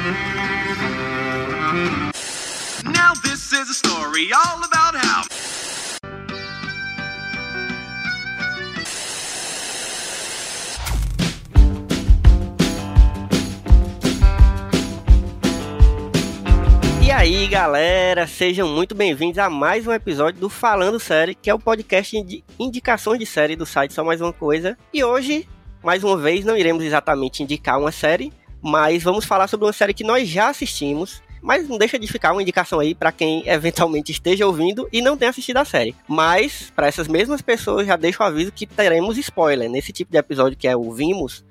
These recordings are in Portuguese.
Now this is a story all about how. E aí, galera, sejam muito bem-vindos a mais um episódio do Falando Série, que é o podcast de indicações de série do site Só Mais Uma Coisa. E hoje, mais uma vez, não iremos exatamente indicar uma série, mas vamos falar sobre uma série que nós já assistimos. Mas não deixa de ficar uma indicação aí para quem eventualmente esteja ouvindo e não tenha assistido a série. Mas, para essas mesmas pessoas, já deixo o aviso que teremos spoiler. Nesse tipo de episódio que é o Vimos,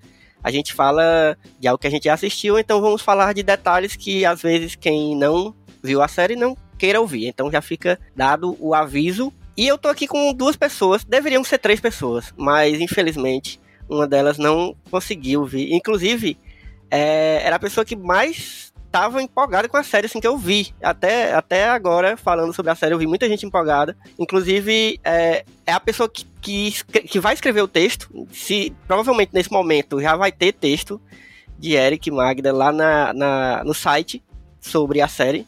a gente fala de algo que a gente já assistiu, então vamos falar de detalhes que às vezes quem não viu a série não queira ouvir. Então já fica dado o aviso. E eu tô aqui com duas pessoas, deveriam ser três pessoas, mas infelizmente uma delas não conseguiu vir. Inclusive, é, era a pessoa que mais tava empolgada com a série assim que eu vi. Até, até agora, falando sobre a série, eu vi muita gente empolgada. Inclusive, é, é a pessoa que, que, que vai escrever o texto. Se provavelmente nesse momento já vai ter texto de Eric Magda lá na, na, no site sobre a série.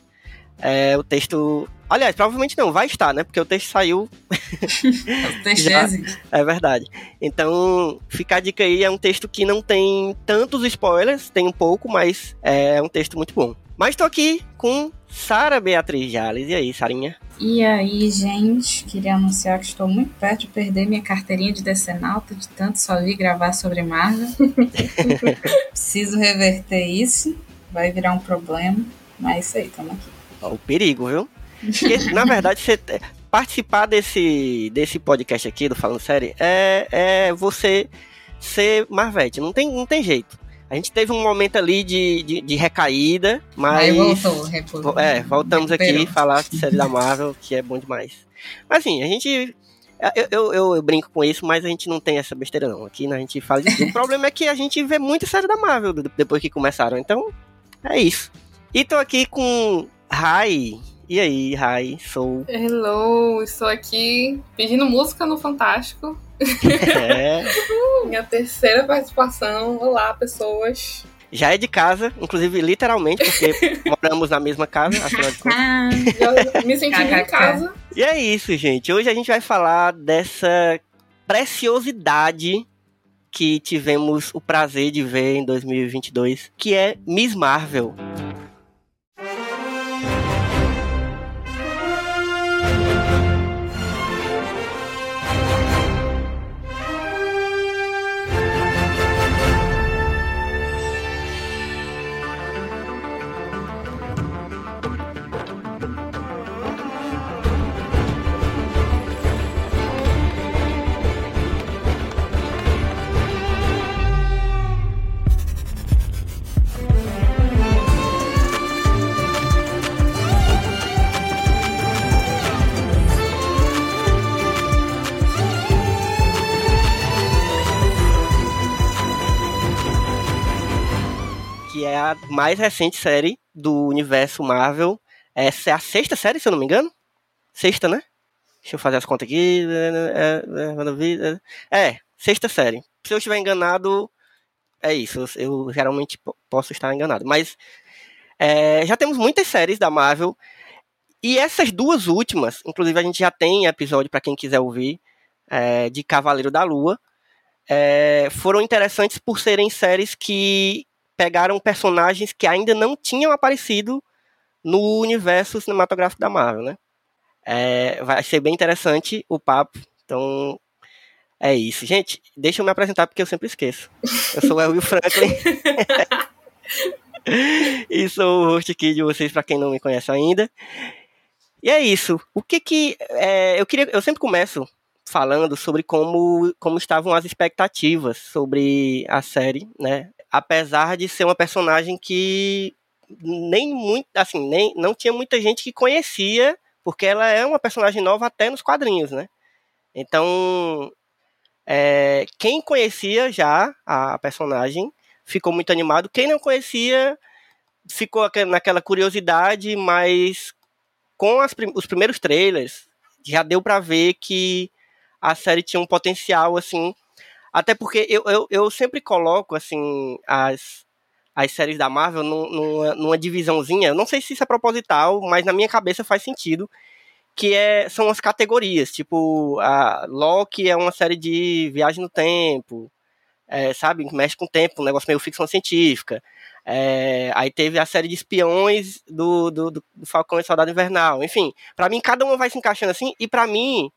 É, o texto. Aliás, provavelmente não, vai estar, né? Porque o texto saiu O texto já é verdade. Então, fica a dica aí, é um texto que não tem tantos spoilers, tem um pouco, mas é um texto muito bom. Mas tô aqui com Sara Beatriz Jales. E aí, Sarinha? E aí, gente, queria anunciar que estou muito perto de perder minha carteirinha de decenalta, de tanto só vi gravar sobre Marvel. Preciso reverter isso, vai virar um problema, mas é isso aí, estamos aqui. Ó, o perigo, viu? Porque, na verdade, você te- participar desse, desse podcast aqui, do Falando Série, é, é você ser Marvete. Não tem, não tem jeito. A gente teve um momento ali de, de, de recaída, mas. Aí voltou, É, voltamos aqui Recuperou. falar de série da Marvel, que é bom demais. Mas assim, a gente. Eu, eu, eu- eu brinco com isso, mas a gente não tem essa besteira não. Aqui né, a gente fala de tudo. O problema é que a gente vê muita série da Marvel de- depois que começaram. Então, é isso. E tô aqui com Rai. E aí, Rai? Sou. Hello, estou aqui pedindo música no Fantástico. É, Minha terceira participação. Olá, pessoas. já é de casa, inclusive literalmente, porque moramos na mesma casa, afinal de contas. Ah, Já me sentindo em casa. E é isso, gente. Hoje a gente vai falar dessa preciosidade que tivemos o prazer de ver em 2022, que é Miss Marvel. A mais recente série do universo Marvel. Essa é a sexta série, se eu não me engano. Sexta, né? Deixa eu fazer as contas aqui. É, sexta série. Se eu estiver enganado, é isso. Eu, geralmente po- posso estar enganado. Mas é, já temos muitas séries da Marvel. E essas duas últimas, inclusive a gente já tem episódio para quem quiser ouvir, é, de Cavaleiro da Lua, é, foram interessantes por serem séries que pegaram personagens que ainda não tinham aparecido no universo cinematográfico da Marvel, né? É, vai ser bem interessante o papo. Então, é isso. Gente, deixa eu me apresentar porque eu sempre esqueço. Eu sou o Will Franklin. e sou o host aqui de vocês, para quem não me conhece ainda. E é isso. O que que... é, eu, queria, eu sempre começo falando sobre como, como estavam as expectativas sobre a série, né? Apesar de ser uma personagem que nem muito, assim, nem não tinha muita gente que conhecia, porque ela é uma personagem nova até nos quadrinhos, né? Então, é, quem conhecia já a personagem ficou muito animado. Quem não conhecia ficou aque- naquela curiosidade, mas com as os primeiros trailers já deu pra ver que a série tinha um potencial assim. Até porque eu, eu, eu sempre coloco assim as, as séries da Marvel numa, numa divisãozinha. Eu não sei se isso é proposital, mas na minha cabeça faz sentido. Que é, são as categorias, tipo, a Loki é uma série de viagem no tempo, é, sabe, mexe com o tempo, um negócio meio ficção científica. É, aí teve a série de espiões do, do, do Falcão e Soldado Invernal. Enfim, para mim cada uma vai se encaixando assim, e para mim,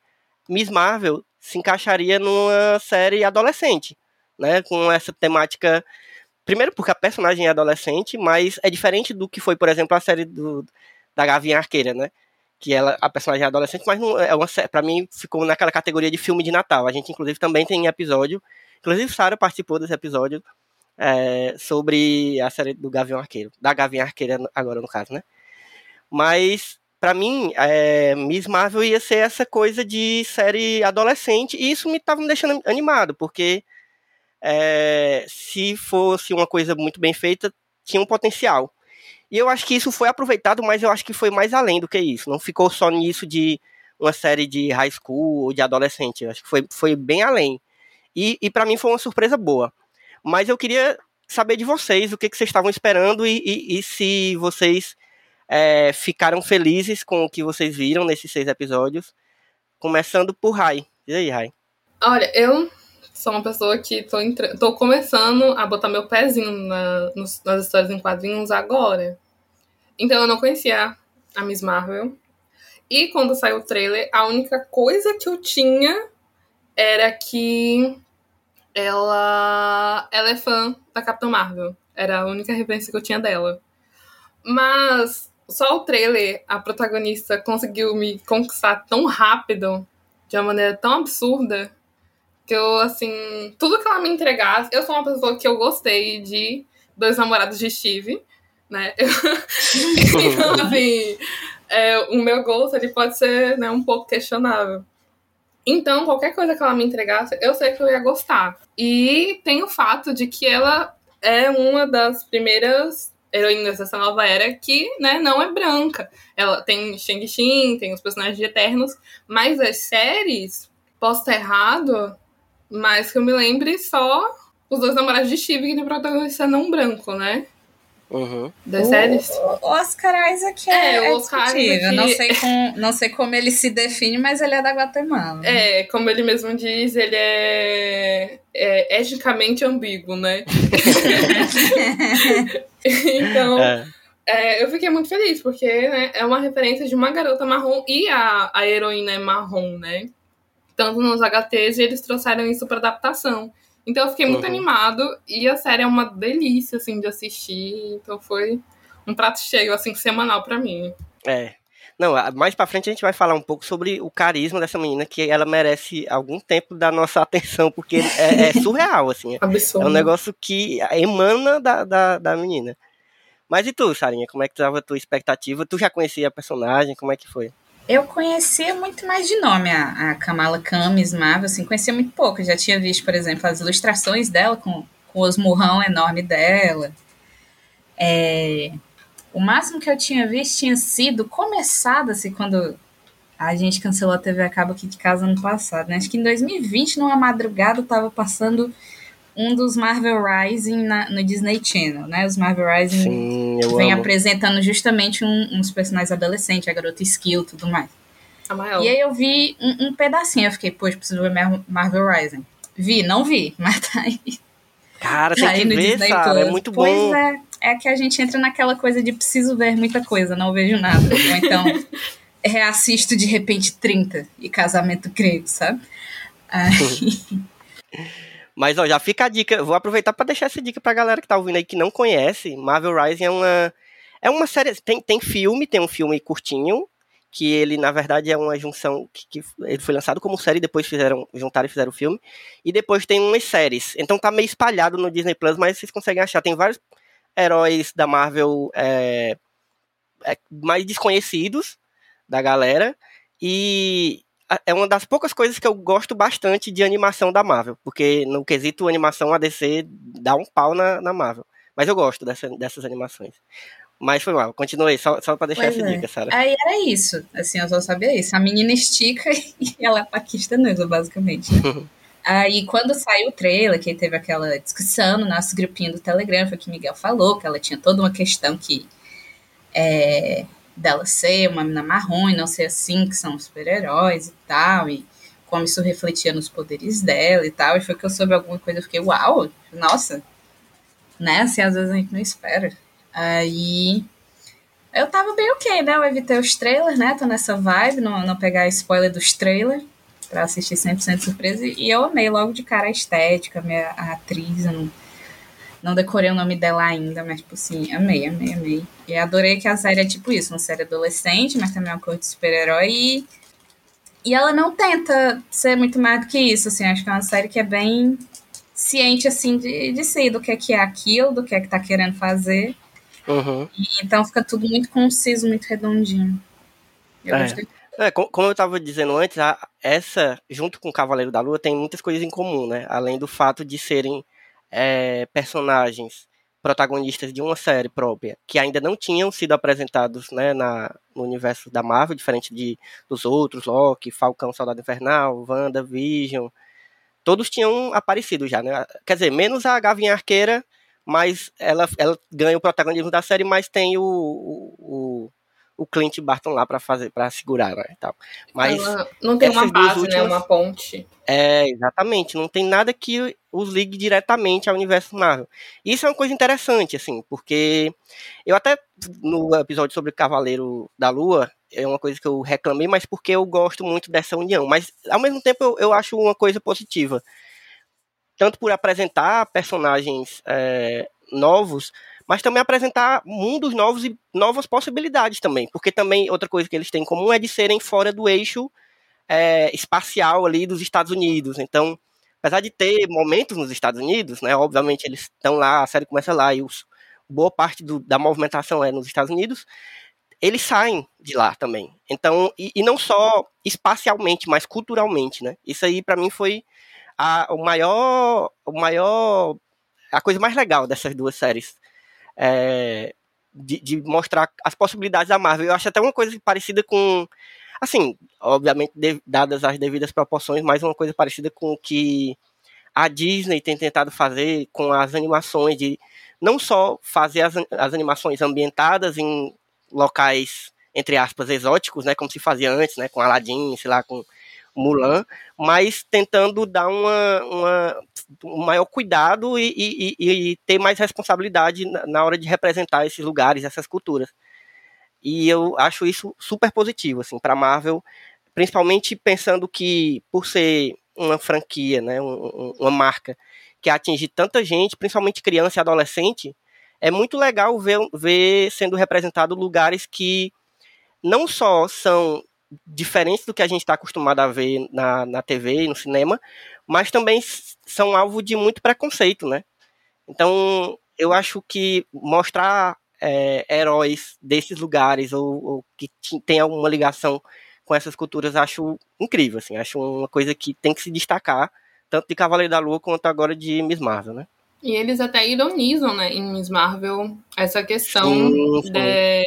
Miss Marvel se encaixaria numa série adolescente, né? Com essa temática Primeiro porque a personagem é adolescente, mas é diferente do que foi, por exemplo, a série do, da Gavinha Arqueira, né? Que ela, a personagem é adolescente, mas não é uma para mim ficou naquela categoria de filme de Natal. A gente inclusive também tem episódio, inclusive Sarah participou desse episódio é, sobre a série do Gavião Arqueiro, da Gavinha Arqueira agora no caso, né? Mas para mim, é, Miss Marvel ia ser essa coisa de série adolescente e isso me estava me deixando animado, porque é, se fosse uma coisa muito bem feita, tinha um potencial. E eu acho que isso foi aproveitado, mas eu acho que foi mais além do que isso. Não ficou só nisso de uma série de high school ou de adolescente. Eu acho que foi, foi bem além. E, e para mim foi uma surpresa boa. Mas eu queria saber de vocês o que, que vocês estavam esperando e, e, e se vocês é, ficaram felizes com o que vocês viram nesses seis episódios. Começando por Rai. E aí, Rai? Olha, eu sou uma pessoa que tô, entra... tô começando a botar meu pezinho na, nos, nas histórias em quadrinhos agora. Então eu não conhecia a Miss Marvel. E quando saiu o trailer, a única coisa que eu tinha era que ela, ela é fã da Capitã Marvel. Era a única referência que eu tinha dela. Mas só o trailer, a protagonista conseguiu me conquistar tão rápido, de uma maneira tão absurda, que eu, assim, tudo que ela me entregasse, eu sou uma pessoa que eu gostei de Dois Namorados de Steve, né? então, assim, é, o meu gosto ele pode ser né, um pouco questionável. Então, qualquer coisa que ela me entregasse, eu sei que eu ia gostar. E tem o fato de que ela é uma das primeiras heroínas dessa nova era que, né, não é branca. Ela tem Shang-Chi, tem os personagens Eternos, mas as séries, posso estar errado, mas que eu me lembre só os dois namorados de Steve que tem protagonista não branco, né? Uhum. Das séries. O Oscar Isaac é, é, o Oscar Isaac... não, sei com, não sei como ele se define, mas ele é da Guatemala. É, como ele mesmo diz, ele é, é eticamente ambíguo, né? então, é. É, eu fiquei muito feliz, porque né, é uma referência de uma garota marrom e a, a heroína é marrom, né? tanto nos HTs, e eles trouxeram isso para adaptação. Então eu fiquei muito uhum. animado e a série é uma delícia assim de assistir, então foi um prato cheio assim semanal para mim. É. Não, mais para frente a gente vai falar um pouco sobre o carisma dessa menina, que ela merece algum tempo da nossa atenção, porque é, é surreal, assim. Absurdo. É um negócio que emana da, da, da menina. Mas e tu, Sarinha, como é que estava a tua expectativa? Tu já conhecia a personagem, como é que foi? Eu conhecia muito mais de nome a, a Kamala Khan, Marvel, assim, conhecia muito pouco. Eu já tinha visto, por exemplo, as ilustrações dela com, com o osmurrão enorme dela. É, o máximo que eu tinha visto tinha sido começado, assim, quando a gente cancelou a TV a cabo aqui de casa ano passado, né? Acho que em 2020, numa madrugada, tava passando um dos Marvel Rising na, no Disney Channel, né? Os Marvel Rising Sim, vem amo. apresentando justamente um, uns personagens adolescentes, a garota Skill e tudo mais. E aí eu vi um, um, pedacinho, eu fiquei, poxa, preciso ver Marvel Rising. Vi, não vi, mas tá aí. Cara, tá tem que ver, Disney é muito pois bom. Pois é, é que a gente entra naquela coisa de preciso ver muita coisa, não vejo nada. Ou então reassisto de repente 30 e casamento grego, sabe? Aí... Mas ó, já fica a dica, vou aproveitar para deixar essa dica pra galera que tá ouvindo aí que não conhece. Marvel Rising é uma é uma série, tem, tem filme, tem um filme curtinho, que ele na verdade é uma junção que, que ele foi lançado como série, depois fizeram juntaram e fizeram o filme, e depois tem umas séries. Então tá meio espalhado no Disney Plus, mas vocês conseguem achar, tem vários heróis da Marvel é, é, mais desconhecidos da galera. E, é uma das poucas coisas que eu gosto bastante de animação da Marvel, porque no quesito animação a DC dá um pau na, na Marvel. Mas eu gosto dessa, dessas animações. Mas foi mal, continuei, só, só pra deixar pois essa é. dica, Sara. Aí era isso, assim, eu só sabia isso. A menina estica e ela é paquistanesa, basicamente. Né? Aí, quando saiu o trailer, que teve aquela discussão no nosso grupinho do Telegram, foi que Miguel falou que ela tinha toda uma questão que é, dela ser uma menina marrom e não ser assim, que são super-heróis e tal, e como isso refletia nos poderes dela e tal. E foi que eu soube alguma coisa, eu fiquei, uau, nossa, né? Assim, às vezes a gente não espera. Aí eu tava bem ok, né? Eu evitei os trailers, né? Tô nessa vibe, não, não pegar spoiler dos trailers pra assistir 100% surpresa. E eu amei logo de cara a estética, a, minha, a atriz, eu não, não decorei o nome dela ainda, mas, tipo assim, amei, amei, amei. E adorei que a série é tipo isso, uma série adolescente, mas também é uma coisa de super-herói. E, e ela não tenta ser muito mais do que isso, assim. Acho que é uma série que é bem ciente, assim, de, de si, do que é que é aquilo, do que é que tá querendo fazer. Uhum. E, então fica tudo muito conciso, muito redondinho. Eu É. gostei. É, co- como eu estava dizendo antes, essa, junto com o Cavaleiro da Lua, tem muitas coisas em comum, né? Além do fato de serem é, personagens protagonistas de uma série própria, que ainda não tinham sido apresentados né, na, no universo da Marvel, diferente de, dos outros, Loki, Falcão, Soldado Invernal, Wanda, Vision. Todos tinham aparecido já, né? Quer dizer, menos a Gavinha Arqueira, mas ela, ela ganha o protagonismo da série, mas tem o, o, o, Clint Barton lá para fazer, para segurar, né? Tal. Mas Ela não tem uma base, né? últimas- Uma ponte. é, exatamente. Não tem nada que os ligue diretamente ao universo Marvel. Isso é uma coisa interessante, assim, porque eu até no episódio sobre Cavaleiro da Lua é uma coisa que eu reclamei, mas porque eu gosto muito dessa união. Mas ao mesmo tempo eu, eu acho uma coisa positiva. Tanto por apresentar personagens é, novos, mas também apresentar mundos novos e novas possibilidades também. Porque também outra coisa que eles têm em comum é de serem fora do eixo é, espacial ali dos Estados Unidos. Então, apesar de ter momentos nos Estados Unidos, né, obviamente eles estão lá, a série começa lá e os, boa parte do- da movimentação é nos Estados Unidos, eles saem de lá também. Então, e, e não só espacialmente, mas culturalmente, né? Isso aí para mim foi a, o maior, o maior, a coisa mais legal dessas duas séries. É, de, de mostrar as possibilidades da Marvel. Eu acho até uma coisa parecida com assim, obviamente, de- dadas as devidas proporções, mas uma coisa parecida com o que a Disney tem tentado fazer com as animações, de não só fazer as, as animações ambientadas em locais, entre aspas, exóticos, né, como se fazia antes, né, com Aladdin, sei lá, com Mulan, mas tentando dar uma, uma- um maior cuidado e, e- e- ter mais responsabilidade na, hora de representar esses lugares, essas culturas. E eu acho isso super positivo, assim, para Marvel, principalmente pensando que, por ser uma franquia, né, um- um- uma marca que atinge tanta gente, principalmente criança e adolescente, é muito legal ver, ver sendo representado lugares que não só são diferentes do que a gente está acostumado a ver na, na TV e no cinema, mas também são alvo de muito preconceito, né? Então, eu acho que mostrar é, heróis desses lugares ou, ou que tem alguma ligação com essas culturas, acho incrível, assim, acho uma coisa que tem que se destacar, tanto de Cavaleiro da Lua quanto agora de Miss Marvel, né? E eles até ironizam, né, em Miss Marvel, essa questão Sim, sim. de.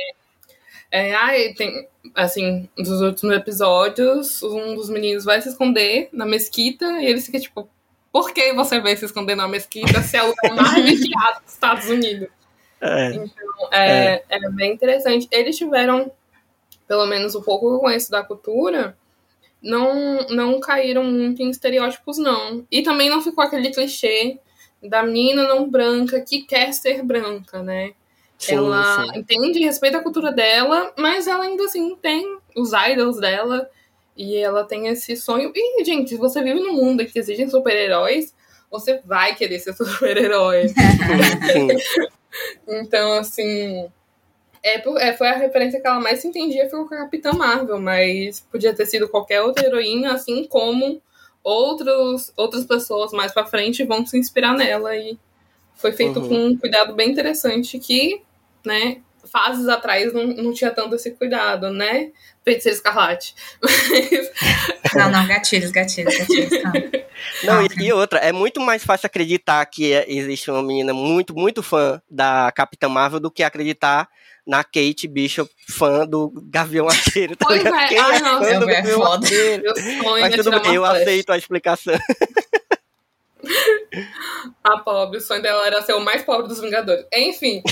É, ai, tem, assim, dos últimos episódios, um dos meninos vai se esconder na mesquita e ele fica tipo, por que você vai se esconder na mesquita se é o lugar mais vigiado dos Estados Unidos? É, Então, é, é bem interessante. Eles tiveram, pelo menos o pouco que eu conheço da cultura, não, não caíram muito em estereótipos, não. E também não ficou aquele clichê da menina não branca que quer ser branca, né? Sim, ela sim. entende e respeita a cultura dela, mas ela ainda assim tem os idols dela e ela tem esse sonho. E, gente, se você vive num mundo em que existem super-heróis, você vai querer ser super-herói. Então, assim. É, é, foi a referência que ela mais se entendia foi com a Capitã Marvel, mas podia ter sido qualquer outra heroína, assim como outros, outras pessoas mais pra frente vão se inspirar nela. E foi feito Uhum. com um cuidado bem interessante que, né, fases atrás não, não tinha tanto esse cuidado, né? Feiticeira Escarlate. Mas, Não, não, gatilhos, gatilhos, gatilhos, calma. Não, e, e outra, é muito mais fácil acreditar que é- existe uma menina muito, muito fã da Capitã Marvel do que acreditar na Kate Bishop, fã do Gavião Arqueiro. Tá Pois é, Quem é fã do é Gavião foda. Arqueiro? meu sonho Mas é tudo bem, eu aceito a explicação. A pobre, o sonho dela era ser o mais pobre dos Vingadores. Enfim.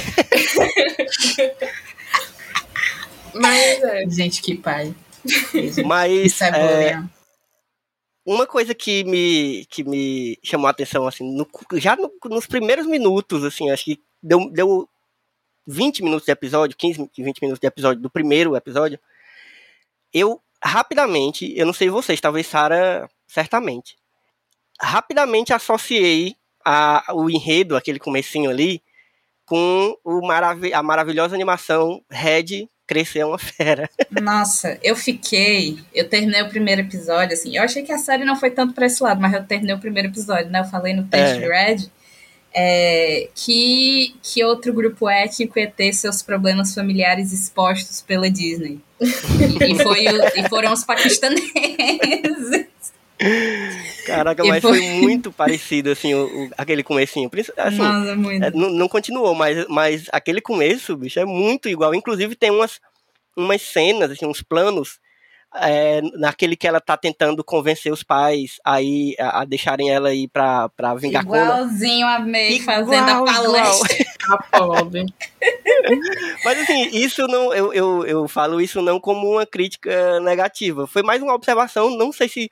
Mas é. Gente, que pai. Mas Isso é bom, é, uma coisa que me, que me chamou a atenção, assim, no- já no- nos primeiros minutos, assim, acho que deu, deu 20 minutos de episódio, 15, 20 minutos de episódio do primeiro episódio, eu rapidamente, eu não sei vocês, talvez Sara certamente, rapidamente associei a, o enredo, aquele comecinho ali, com o maravi a maravilhosa animação Red Crescer é uma Fera. Nossa, eu fiquei. Eu terminei o primeiro episódio, assim. Eu achei que a série não foi tanto pra esse lado, mas eu terminei o primeiro episódio, né? Eu falei no teste É. de Red. é, que, que outro grupo étnico ia ter seus problemas familiares expostos pela Disney. E, e o- e foram os paquistaneses. Caraca, E mas foi- foi muito parecido, assim, o, o- aquele comecinho. Assim, Nossa, muito. É, não, não continuou, mas, mas aquele começo, bicho, é muito igual. Inclusive tem umas, umas cenas, assim, uns planos, é, naquele que ela tá tentando convencer os pais aí a, a deixarem ela ir pra, pra vingar Conan. Igualzinho a May Igual, fazendo a palestra. A pobre. Mas assim, isso não, eu, eu, eu falo isso não como uma crítica negativa. Foi mais uma observação, não sei se.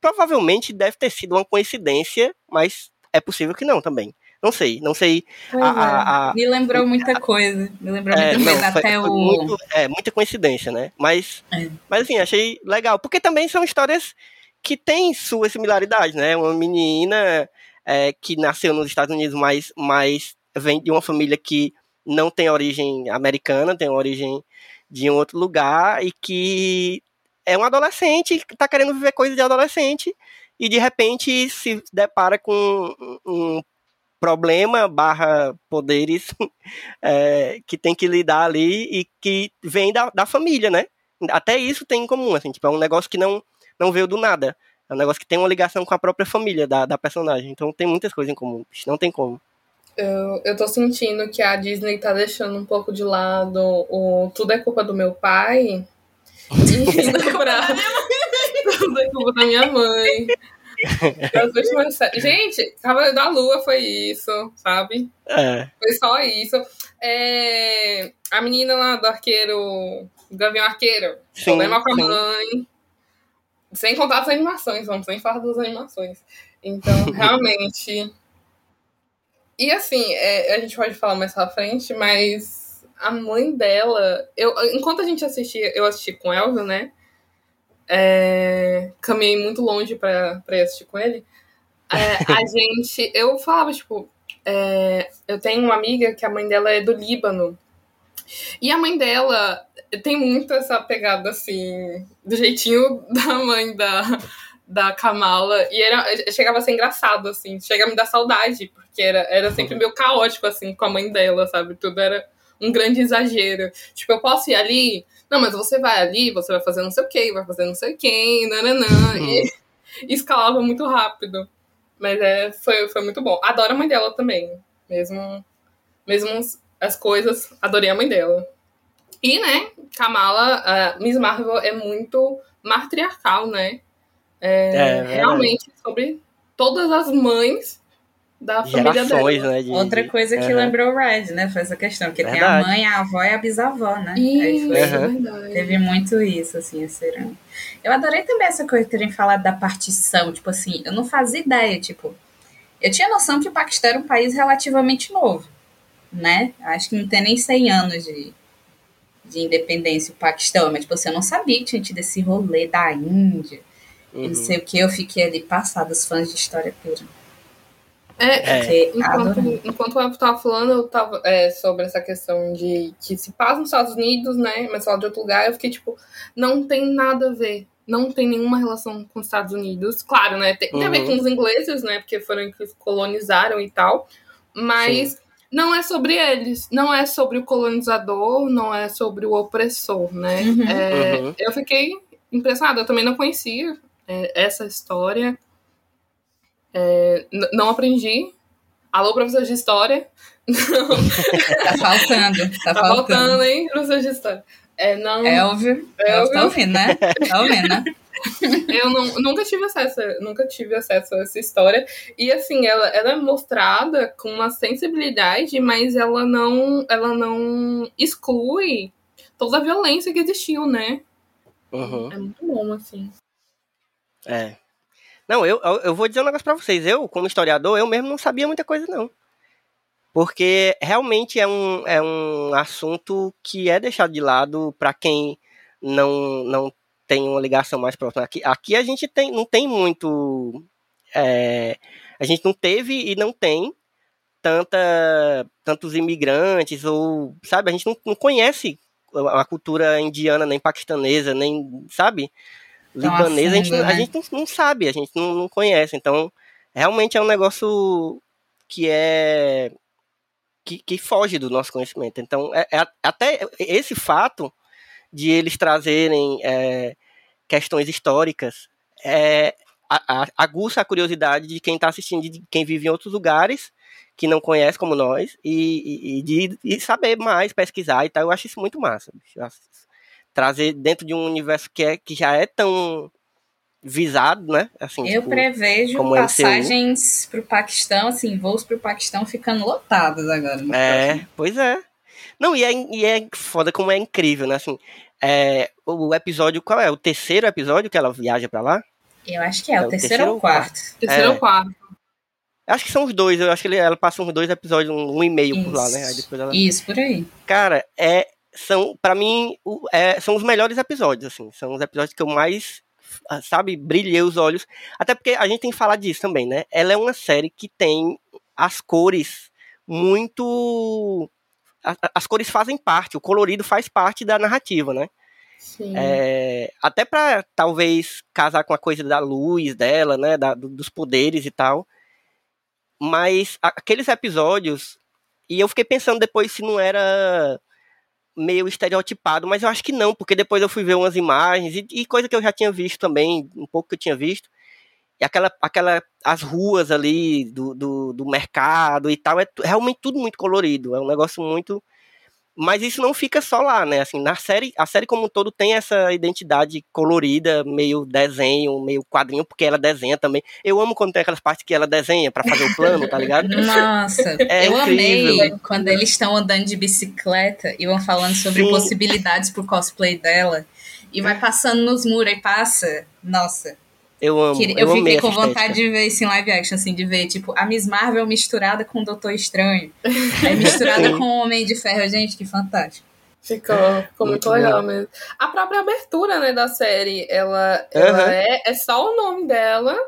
Provavelmente deve ter sido uma coincidência, mas é possível que não também. Não sei, não sei. A- é. a- a- Me lembrou muita coisa. Me lembrou É, muita não, coisa. foi- Até o. muito- é, muita coincidência, né? Mas, É. mas assim, achei legal. Porque também são histórias que têm suas similaridades, né? Uma menina é, que nasceu nos Estados Unidos, mas, mas vem de uma família que não tem origem americana, tem origem de um outro lugar e que é um adolescente que tá querendo viver coisas de adolescente e de repente se depara com um- problema barra poderes é, que tem que lidar ali e que vem da, da família, né? Até isso tem em comum, assim, tipo, é um negócio que não, não veio do nada. É um negócio que tem uma ligação com a própria família da, da personagem. Então tem muitas coisas em comum, não tem como. Eu, eu tô sentindo que a Disney tá deixando um pouco de lado o Tudo é culpa do meu pai. E indo pra. Culpa da minha mãe. As últimas Gente, Cavaleiro da Lua foi isso, sabe? É, Foi só isso. É, A menina lá do arqueiro, do Gavião Arqueiro, sim, problema com a sim. mãe. Sem contar as animações, vamos nem falar das animações. Então, realmente. E assim, é, a gente pode falar mais pra frente, mas a mãe dela. Eu, enquanto a gente assistia, eu assisti com o Elvio, né? É, caminhei muito longe ir assistir com ele. É, a gente. Eu falava, tipo. é, eu tenho uma amiga que a mãe dela é do Líbano. E a mãe dela tem muito essa pegada, assim, do jeitinho da mãe da, da Kamala. E era, chegava a ser engraçado, assim. Chega a me dar saudade, porque era, era sempre meio caótico, assim, com a mãe dela, sabe? Tudo era um grande exagero. Tipo, eu posso ir ali? Não, mas você vai ali, você vai fazer não sei o quê, vai fazer não sei quem, nananã. E, e escalava muito rápido. Mas é, foi, foi muito bom. Adoro a mãe dela também. Mesmo, mesmo as coisas, adorei a mãe dela. E, né, Kamala, Miss Marvel é muito matriarcal, né? É, É, verdade. realmente sobre todas as mães da família Gerações, dela. né? de- Outra de- coisa que Aham. lembrou o Red, né? Foi essa questão. Porque tem a Verdade. mãe, a avó e a bisavó, né? Aí Isso, é verdade. Teve muito isso, assim, esse ano. Eu adorei também essa coisa de terem falado da partição. Tipo assim, eu não fazia ideia, tipo. Eu tinha noção que o Paquistão era um país relativamente novo, né? Acho que não tem nem 100 anos de, de independência o Paquistão, mas, tipo assim, eu não sabia que tinha tido esse rolê da Índia. Uhum. Não sei o que, eu fiquei ali passada, os fãs de história pura. É, É. Fiquei Enquanto, enquanto eu tava falando, eu tava é, sobre essa questão de que se passa nos Estados Unidos, né? Mas fala de outro lugar, eu fiquei tipo, não tem nada a ver. Não tem nenhuma relação com os Estados Unidos. Claro, né? Tem, tem a ver Uhum. com os ingleses, né? Porque foram que colonizaram e tal. Mas não é sobre eles. Não é sobre o colonizador, não é sobre o opressor, né? Uhum. É, Uhum. Eu fiquei impressionada. Eu também não conhecia é, essa história. É, não aprendi. Alô, professor de história. Tá faltando, tá, Tá faltando. faltando, hein, professor de história. É, não. É óbvio. É É óbvio. Tá ouvindo, né? Tá ouvindo, né? Eu não, nunca tive acesso, nunca tive acesso a essa história. E assim, ela, ela é mostrada com uma sensibilidade, mas ela não, ela não exclui toda a violência que existiu, né? Uhum. É muito bom, assim. É. Não, eu, eu- vou dizer um negócio pra vocês. Eu, como historiador, eu mesmo não sabia muita coisa, não. Porque realmente é um, é um assunto que é deixado de lado pra quem não, não tem uma ligação mais próxima. Aqui, aqui a gente tem, não tem muito. é, a gente não teve e não tem tanta, tantos imigrantes, ou, sabe, a gente não, não conhece a cultura indiana, nem paquistanesa, nem, sabe? Tão a Libanesa, a gente, fundo, não- a né? gente não, não sabe, a gente não, não conhece. Então, realmente é um negócio que é. que, que foge do nosso conhecimento. Então, é, é até esse fato de eles trazerem é, questões históricas é, a- a- aguça a curiosidade de quem está assistindo, de quem vive em outros lugares que não conhece como nós e, e- e de e saber mais, pesquisar e tal. Eu acho isso muito massa. isso- Trazer dentro de um universo que, é, que já é tão visado, né? Assim, Eu tipo, prevejo como MCU. passagens pro Paquistão, assim, voos pro Paquistão ficando lotados agora. no próximo. É, pois é. Não, e é, e é foda como é incrível, né? Assim, é, o episódio, qual é? O terceiro episódio que ela viaja pra lá? Eu acho que é, É o o terceiro terceiro ou o quarto. Terceiro É. ou quarto. Acho que são os dois, eu acho que ele- ela passa uns dois episódios, um, um e meio por lá, né? Aí depois ela... Isso, por aí. Cara, é, são, para mim, o- é, são os melhores episódios, assim. São os episódios que eu mais, ah, sabe, brilhei os olhos. Até porque a gente tem que falar disso também, né? Ela é uma série que tem as cores muito. a- a- As cores fazem parte, o colorido faz parte da narrativa, né? Sim. É, até pra talvez casar com a coisa da luz dela, né? da- do- dos poderes e tal. Mas aqueles episódios. E eu fiquei pensando depois se não era meio estereotipado, mas eu acho que não, porque depois eu fui ver umas imagens e, e coisa que eu já tinha visto também, um pouco que eu tinha visto. E aquela, aquela, as ruas ali do, do, do mercado e tal, é realmente tudo muito colorido. É um negócio muito. Mas isso não fica só lá, né? Assim, na série, a série como um todo tem essa identidade colorida, meio desenho, meio quadrinho, porque ela desenha também. Eu amo quando tem aquelas partes que ela desenha pra fazer o plano, tá ligado? Nossa, É eu incrível. amei quando eles estão andando de bicicleta e vão falando sobre Sim. possibilidades pro cosplay dela. E vai passando nos muros e passa. Nossa, Eu amo. que- eu eu fiquei com vontade estética. de ver isso em live action, assim, de ver, tipo, a Miss Marvel misturada com o Doutor Estranho. É misturada com o Homem de Ferro, gente, que fantástico. Ficou, ficou muito, Muito legal mesmo. A própria abertura, né, da série, ela, ela Aham. é, é só o nome dela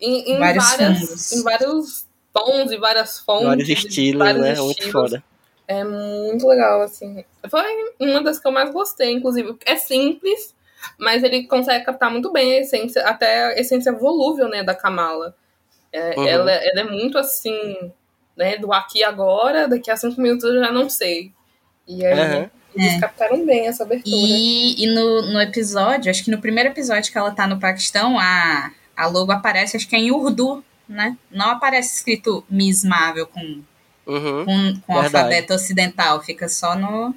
em, em Vários várias, em vários tons e várias fontes. Vários estilos, vários né? Muito estilos. foda. É muito legal, assim. Foi uma das que eu mais gostei, inclusive. É simples, mas ele consegue captar muito bem a essência, até a essência volúvel, né, da Kamala. É, Uhum. ela, ela é muito assim, né, do aqui e agora, daqui a cinco minutos eu já não sei. E aí, Aham. eles É. captaram bem essa abertura. E, e no, no episódio, acho que no primeiro episódio que ela tá no Paquistão, a, a logo aparece, acho que é em Urdu, né? Não aparece escrito Miss Marvel com, Uhum. com, com o alfabeto ocidental, fica só no.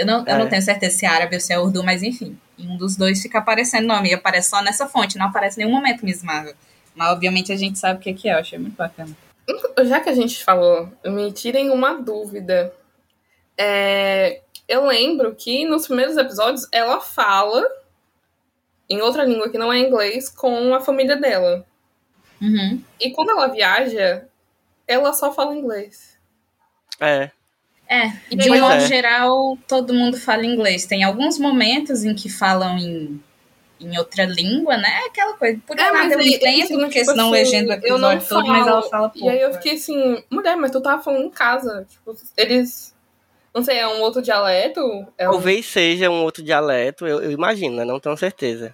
Eu não, eu É. não tenho certeza se é árabe ou se é urdu, mas enfim. Em um dos dois fica aparecendo o nome. E aparece só nessa fonte, não aparece em nenhum momento Miss Marvel. Mas obviamente a gente sabe o que, que é, eu achei muito bacana. Já que a gente falou, me tirem uma dúvida. É, eu lembro que nos primeiros episódios ela fala em outra língua que não é inglês com a família dela. Uhum. E quando ela viaja, ela só fala inglês. É. É, E de Pois modo é. geral, todo mundo fala inglês. Tem alguns momentos em que falam em, em outra língua, né? Aquela coisa. Por É, nada mas eu entendo, tipo porque senão assim, legenda o eu não todo, mas ela fala pouco. E aí eu é. fiquei assim, mulher, mas tu tava falando em casa. Tipo, eles. Não sei, é um outro dialeto? É um... Talvez seja um outro dialeto, eu, eu imagino, né? Não tenho certeza.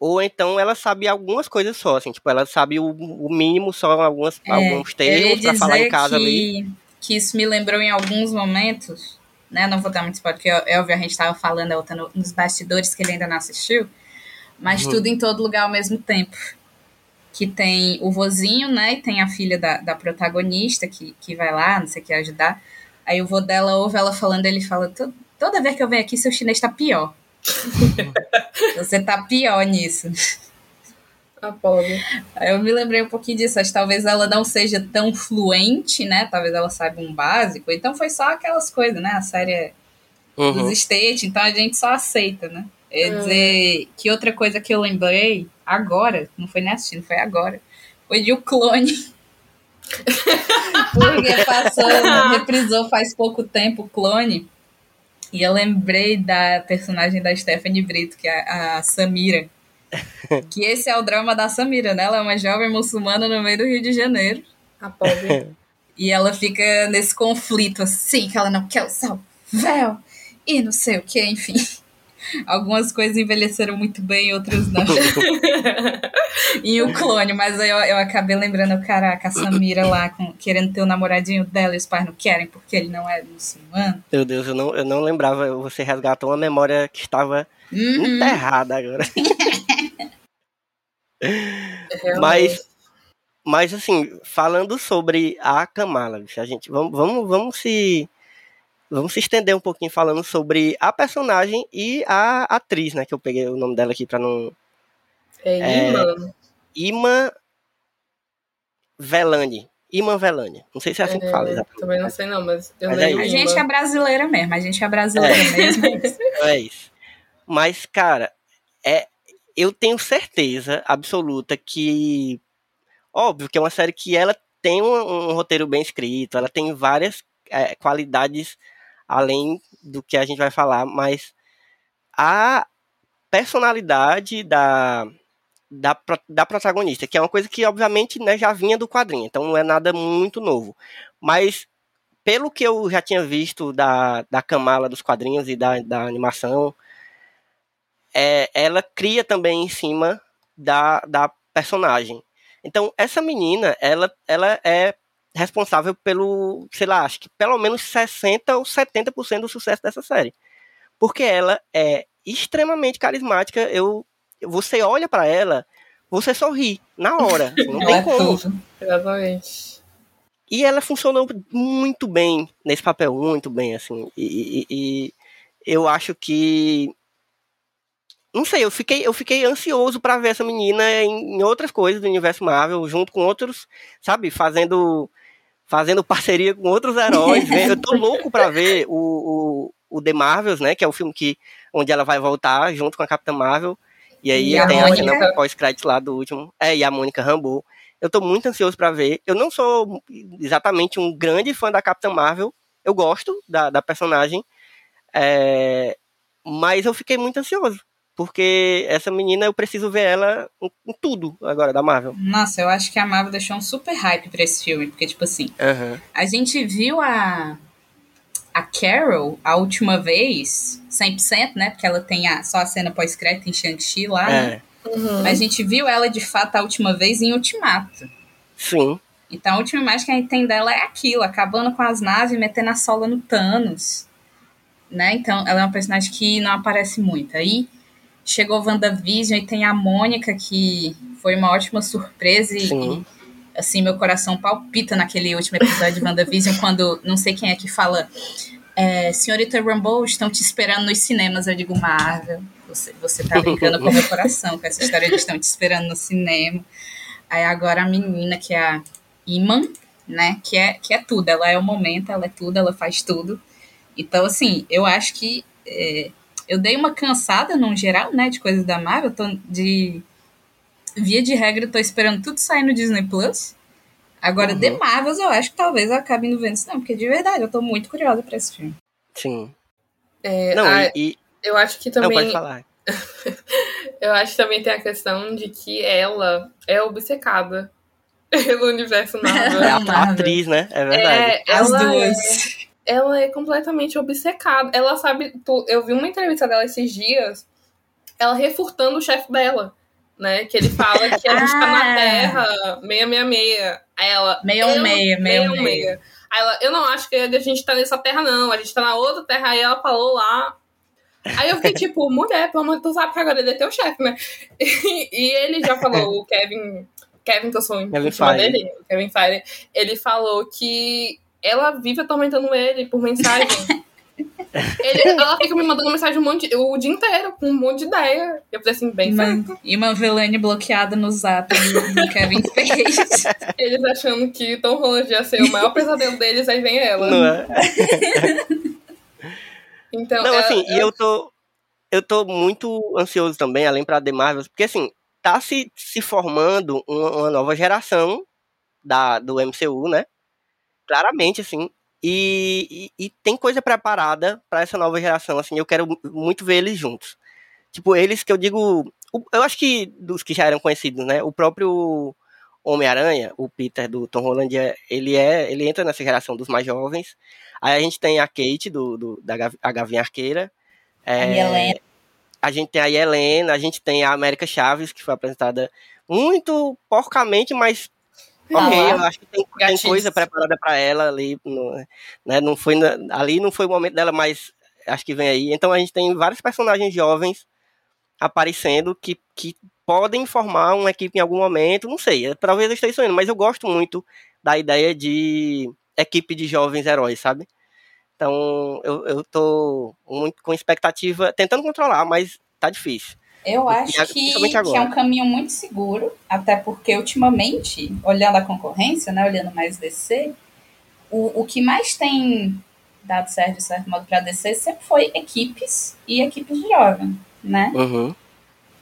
Ou então ela sabe algumas coisas só, assim, tipo, ela sabe o, o mínimo, só algumas, É, alguns termos pra falar em casa que, ali. Que isso me lembrou em alguns momentos, né? Não vou dar muito spoiler, porque é óbvio a gente estava falando a outra no- nos bastidores que ele ainda não assistiu, mas Uhum. tudo em todo lugar ao mesmo tempo. Que tem o vozinho, né? E tem a filha da, da protagonista que, que vai lá, não sei o que, ajudar. Aí o vô dela ouve ela falando, ele fala: "To- toda vez que eu venho aqui, seu chinês tá pior. Você tá pior nisso. A pobre. Eu me lembrei um pouquinho disso. Acho que talvez ela não seja tão fluente, né? Talvez ela saiba um básico. Então foi só aquelas coisas, né? A série é Uhum. dos State, então a gente só aceita, né? É dizer que outra coisa que eu lembrei agora, não foi nem assistindo, foi agora, foi de o clone. Porque passou, reprisou faz pouco tempo o clone. E eu lembrei da personagem da Stephanie Brito, que é a Samira. Que esse é o drama da Samira, né? Ela é uma jovem muçulmana no meio do Rio de Janeiro. A pobre. E ela fica nesse conflito assim, que ela não quer usar o véu e não sei o que, enfim. Algumas coisas envelheceram muito bem, outras não. e o clone, mas aí eu, eu acabei lembrando, caraca, a Samira lá com- querendo ter o namoradinho dela e os pais não querem porque ele não é muçulmano. Meu Deus, eu não, eu não lembrava. Você resgatou uma memória que estava Uhum. enterrada agora. Realmente. Mas, mas assim, falando sobre a Kamala, a gente vamos, vamos, vamos se vamos se estender um pouquinho falando sobre a personagem e a atriz, né, que eu peguei o nome dela aqui para não É, É, imã. Iman Velani. Iman Velani. Não sei se é assim que fala, É, exatamente. também não sei não, mas eu Mas é A gente é brasileira mesmo, a gente é brasileira mesmo. é isso. É isso. Mas, cara, é, eu tenho certeza absoluta que. Óbvio que é uma série que ela tem um, um roteiro bem escrito, ela tem várias é, qualidades além do que a gente vai falar, mas a personalidade da, da, da protagonista, que é uma coisa que, obviamente, né, já vinha do quadrinho, então não é nada muito novo. Mas pelo que eu já tinha visto da, da Kamala dos quadrinhos e da, da animação, é, ela cria também em cima da, da personagem. Então, essa menina, ela, ela é responsável pelo, sei lá, acho que pelo menos 60% ou 70% do sucesso dessa série. Porque ela é extremamente carismática. Eu, você olha pra ela, você sorri na hora. Não tem é como. tudo. Exatamente. E ela funcionou muito bem nesse papel, muito bem, assim. E, e- e eu acho que. Não sei, eu fiquei, eu fiquei ansioso pra ver essa menina em, em outras coisas do universo Marvel, junto com outros, sabe, fazendo fazendo parceria com outros heróis. né? Eu tô louco pra ver o, o, o The Marvels, né? Que é o filme que, onde ela vai voltar junto com a Capitã Marvel. E aí E tem a cena pós-créditos lá do último. É, e a Mônica Rambeau. Eu tô muito ansioso pra ver. Eu não sou exatamente um grande fã da Capitã Marvel. Eu gosto da, da personagem. É, mas eu fiquei muito ansioso. Porque essa menina, eu preciso ver ela em, em tudo agora da Marvel. Nossa, eu acho que a Marvel deixou um super hype pra esse filme, porque, tipo assim, Aham. A gente viu a, a Carol a última vez, 100%, né? Porque ela tem a, só a cena pós-crédito em Shang-Chi lá, né? É, Uhum. Mas a gente viu ela de fato a última vez em Ultimato. sim. Então a última imagem que a gente tem dela é aquilo, acabando com as naves, metendo a sola no Thanos. Né? Então ela é uma personagem que não aparece muito. Aí chegou WandaVision e tem a Mônica, que foi uma ótima surpresa e, e, assim, meu coração palpita naquele último episódio de WandaVision, quando não sei quem é que fala. É, Senhorita Rambeau, estão te esperando nos cinemas. Eu digo, Marvel, você, você tá brincando com o meu coração, com essa história de estão te esperando no cinema. Aí agora a menina, que é a Iman, né? Que é, que é tudo. Ela é o momento, ela é tudo, ela faz tudo. Então, assim, eu acho que é, eu dei uma cansada, no geral, né, de coisas da Marvel. Tô de. Via de regra, tô esperando tudo sair no Disney Plus. Agora, Uhum. The Marvels, eu acho que talvez eu acabe indo vendo isso, não, porque de verdade eu tô muito curiosa pra esse filme. Sim. É, Não, ah, e, e- eu acho que Não, também. pode falar. Eu acho que também tem a questão de que ela é obcecada pelo universo Marvel. É A, a a Marvel. atriz, né? É verdade. É, As ela é, duas. Ela é completamente obcecada. Ela sabe. tu- Eu vi uma entrevista dela esses dias, ela refurtando o chefe dela. Né? Que ele fala que a gente tá na Ah. Terra 666. Aí ela. Meia eu- um meia, meia um 616. meia. Aí ela, eu não acho que a gente tá nessa terra, não. A gente tá na outra terra. Aí ela falou lá. Aí eu fiquei tipo, mulher, pelo amor de Deus, tu sabe que agora ele é teu chefe, né? E, ele já falou, o Kevin. Kevin, que eu sou Kevin em Feige. dele, o Kevin Feige, ele falou que ela vive atormentando ele por mensagem. Ele, ela fica me mandando mensagem um monte, o dia inteiro, com um monte de ideia. Eu falei assim, bem. E uma Velane bloqueada no zap do Kevin fez. Eles achando que Tom Holland ia ser o maior pesadelo deles, aí vem ela. Não é? Então, Não, ela- assim, e eu tô. Eu tô muito ansioso também, além pra The Marvels, porque assim, tá se, se formando uma, uma nova geração da, do MCU, né? Claramente, assim. E, e, e tem coisa preparada pra essa nova geração, assim, eu quero mu- muito ver eles juntos. Tipo, eles que eu digo. Eu acho que dos que já eram conhecidos, né? O próprio Homem-Aranha, o Peter do Tom Holland, é- ele é. Ele entra nessa geração dos mais jovens. Aí a gente tem a Kate, do, do- da a Gavinha Arqueira. É, A Helena. a gente tem a Helena, a gente tem a América Chaves, que foi apresentada muito porcamente, mas ok, é eu acho que tem, tem coisa preparada para ela ali, no- né? Não foi ali não foi o momento dela, mas acho que vem aí. Então a gente tem vários personagens jovens aparecendo que, que podem formar uma equipe em algum momento, não sei, talvez eu esteja sonhando, mas eu gosto muito da ideia de equipe de jovens heróis, sabe? Então eu, eu tô muito com expectativa, tentando controlar, mas tá difícil. Eu acho E que, que é um caminho muito seguro, até porque ultimamente, olhando a concorrência, né, olhando mais DC, o, o que mais tem dado certo, de certo modo, para DC sempre foi equipes e equipes de jovem, né? Uhum.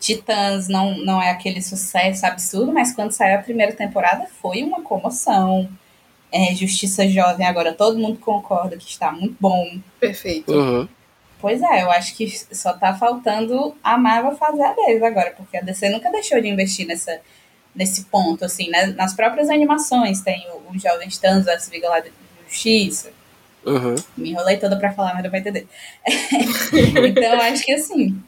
Titãs não, não é aquele sucesso absurdo, mas quando saiu a primeira temporada foi uma comoção. É, Justiça Jovem, agora todo mundo concorda que está muito bom. Perfeito. Uhum. Pois é, eu acho que só tá faltando a Marvel fazer a deles agora, porque a DC nunca deixou de investir nessa, nesse ponto, assim, né? Nas próprias animações, tem o, o Jovem Thanos vs da Justiça, Uhum. me enrolei toda pra falar, mas não vai entender. então, acho que assim,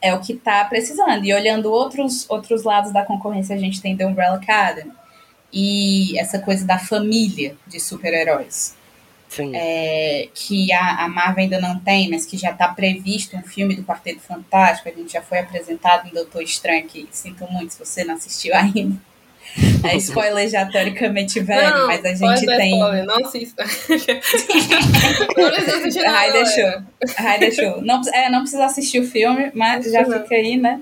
é o que tá precisando. E olhando outros, outros lados da concorrência, a gente tem The Umbrella Academy. E essa coisa da família de super-heróis. Sim. É, que a, a Marvel ainda não tem, mas que já está previsto um filme do Quarteto Fantástico. A gente já foi apresentado em Doutor Estranho, que sinto muito se você não assistiu ainda. É spoiler já teoricamente velho, não, mas a gente tem. spoiler, não assista. Ai, deixou. Ai, deixou. Não, é, não precisa assistir o filme, mas já Não. fica aí, né?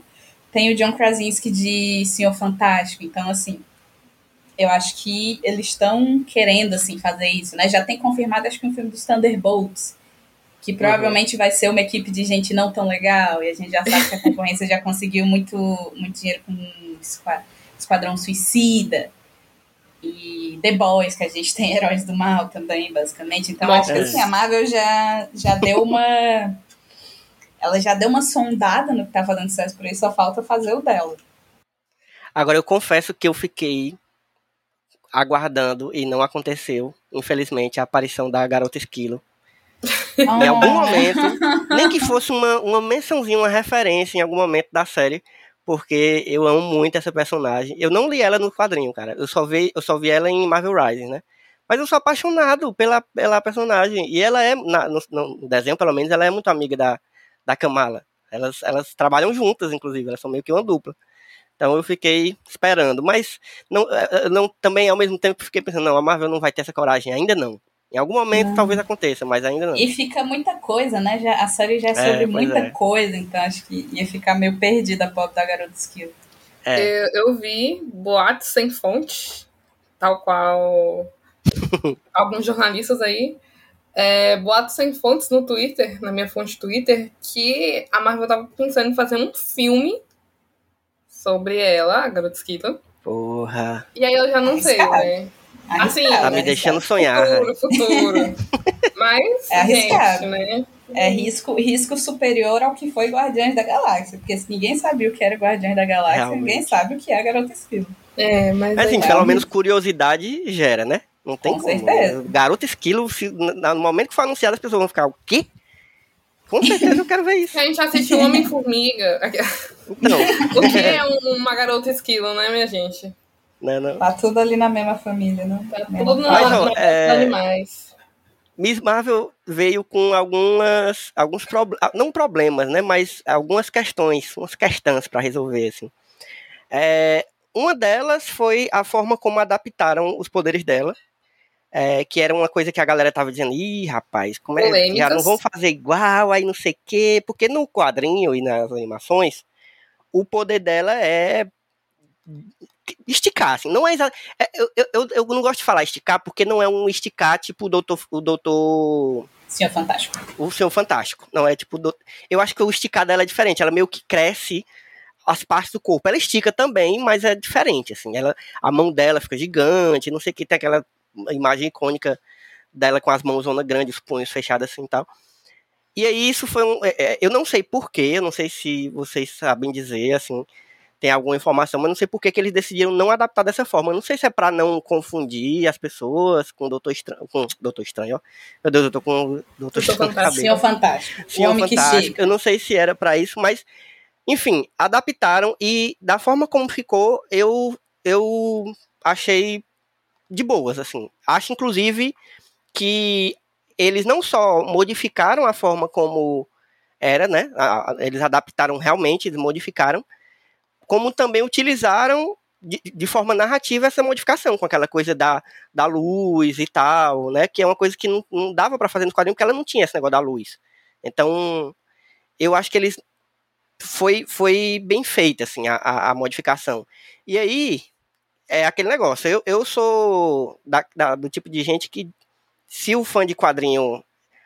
Tem o John Krasinski de Senhor Fantástico, então assim, eu acho que eles estão querendo assim fazer isso, né? Já tem confirmado acho que um filme dos Thunderbolts, que provavelmente vai ser uma equipe de gente não tão legal e a gente já sabe que a concorrência já conseguiu muito muito dinheiro com Esqua- Esquadrão Suicida. E The Boys, que a gente tem heróis do mal também, basicamente. Então, acho que Mas- assim, a Marvel já, já deu uma. Ela já deu uma sondada no que tá fazendo sucesso por aí, só falta fazer o dela. Agora eu confesso que eu fiquei aguardando e não aconteceu, infelizmente, a aparição da garota esquilo. Em algum momento, nem que fosse uma, uma mençãozinha, uma referência em algum momento da série, porque eu amo muito essa personagem. Eu não li ela no quadrinho, cara. Eu só vi, eu só vi ela em Marvel Rising, né? Mas eu sou apaixonado pela, pela personagem. E ela é, na- no, no desenho pelo menos, ela é muito amiga da, da Kamala. Elas, elas trabalham juntas, inclusive, elas são meio que uma dupla. Então eu fiquei esperando. Mas não, eh, não, também, ao mesmo tempo, fiquei pensando, não, a Marvel não vai ter essa coragem, ainda não. Em algum momento talvez aconteça, mas ainda não. E fica muita coisa, né? Já, a série já é sobre pois muita é. coisa, então acho que ia ficar meio perdida a pop da garota Skill. É. Eu, eu vi boatos sem fonte, tal qual alguns jornalistas aí. É, boatos sem fontes no Twitter, na minha fonte Twitter, que a Marvel tava pensando em fazer um filme sobre ela, a Garota Esquilo. Porra. E aí eu já não sei, Arriscado. né? Arriscado, Assim, Tá me deixando sonhar. Futuro, futuro. Mas, É arriscado. gente, né? É risco, risco superior ao que foi Guardiões da Galáxia. Porque se ninguém sabia o que era Guardiões da Galáxia, Realmente. ninguém sabe o que é a Garota Esquilo. É, mas. Mas assim, pelo menos curiosidade gera, né? Não tem Com como. certeza. Garota Esquilo, se- no momento que for anunciado, as pessoas vão ficar, o quê? Com certeza eu quero ver isso. A gente assistiu Homem-Formiga. Não, O que é um- uma garota esquilo, né, minha gente? não, não. Tá tudo ali na mesma família, né? Tá Mesma tudo na, Mas, é- animais. Miss Marvel veio com algumas, alguns problemas, não problemas, né, mas algumas questões, umas questões para resolver, assim. É, uma delas foi a forma como adaptaram os poderes dela. É, que era uma coisa que a galera tava dizendo, ih, rapaz, como é, já Polêmicas. não vão fazer igual, aí não sei o quê, porque no quadrinho e nas animações, o poder dela é esticar, assim, não é, exa- é, eu, eu, eu- eu não gosto de falar esticar, porque não é um esticar tipo o doutor, o doutor Senhor Fantástico. o Senhor Fantástico. Não é tipo. do- Eu acho que o esticar dela é diferente. Ela meio que cresce as partes do corpo. Ela estica também, mas é diferente. Assim, ela, a mão dela fica gigante, não sei o que, tem aquela imagem icônica dela com as mãos zona grande, os punhos fechados assim e tal. E aí isso foi um. é, é, eu não sei porquê, eu não sei se vocês sabem dizer, assim, tem alguma informação, mas não sei por que eles decidiram não adaptar dessa forma. Eu não sei se é pra não confundir as pessoas com o Doutor Estranho. Com Doutor Estranho, ó. Meu Deus, eu tô com o Doutor Estranho. Senhor Fantástico. Senhor Fantástico. Eu não sei se era pra isso, mas enfim, adaptaram e da forma como ficou, eu eu achei de boas assim. Acho inclusive que eles não só modificaram a forma como era, né? a- Eles adaptaram realmente, eles modificaram, como também utilizaram de, de forma narrativa essa modificação, com aquela coisa da, da luz e tal, né? Que é uma coisa que não, não dava pra fazer no quadrinho, porque ela não tinha esse negócio da luz. Então, eu acho que eles foi, foi bem feita assim a, a modificação. E aí é aquele negócio. Eu, eu sou da, da- do tipo de gente que se o fã de quadrinho,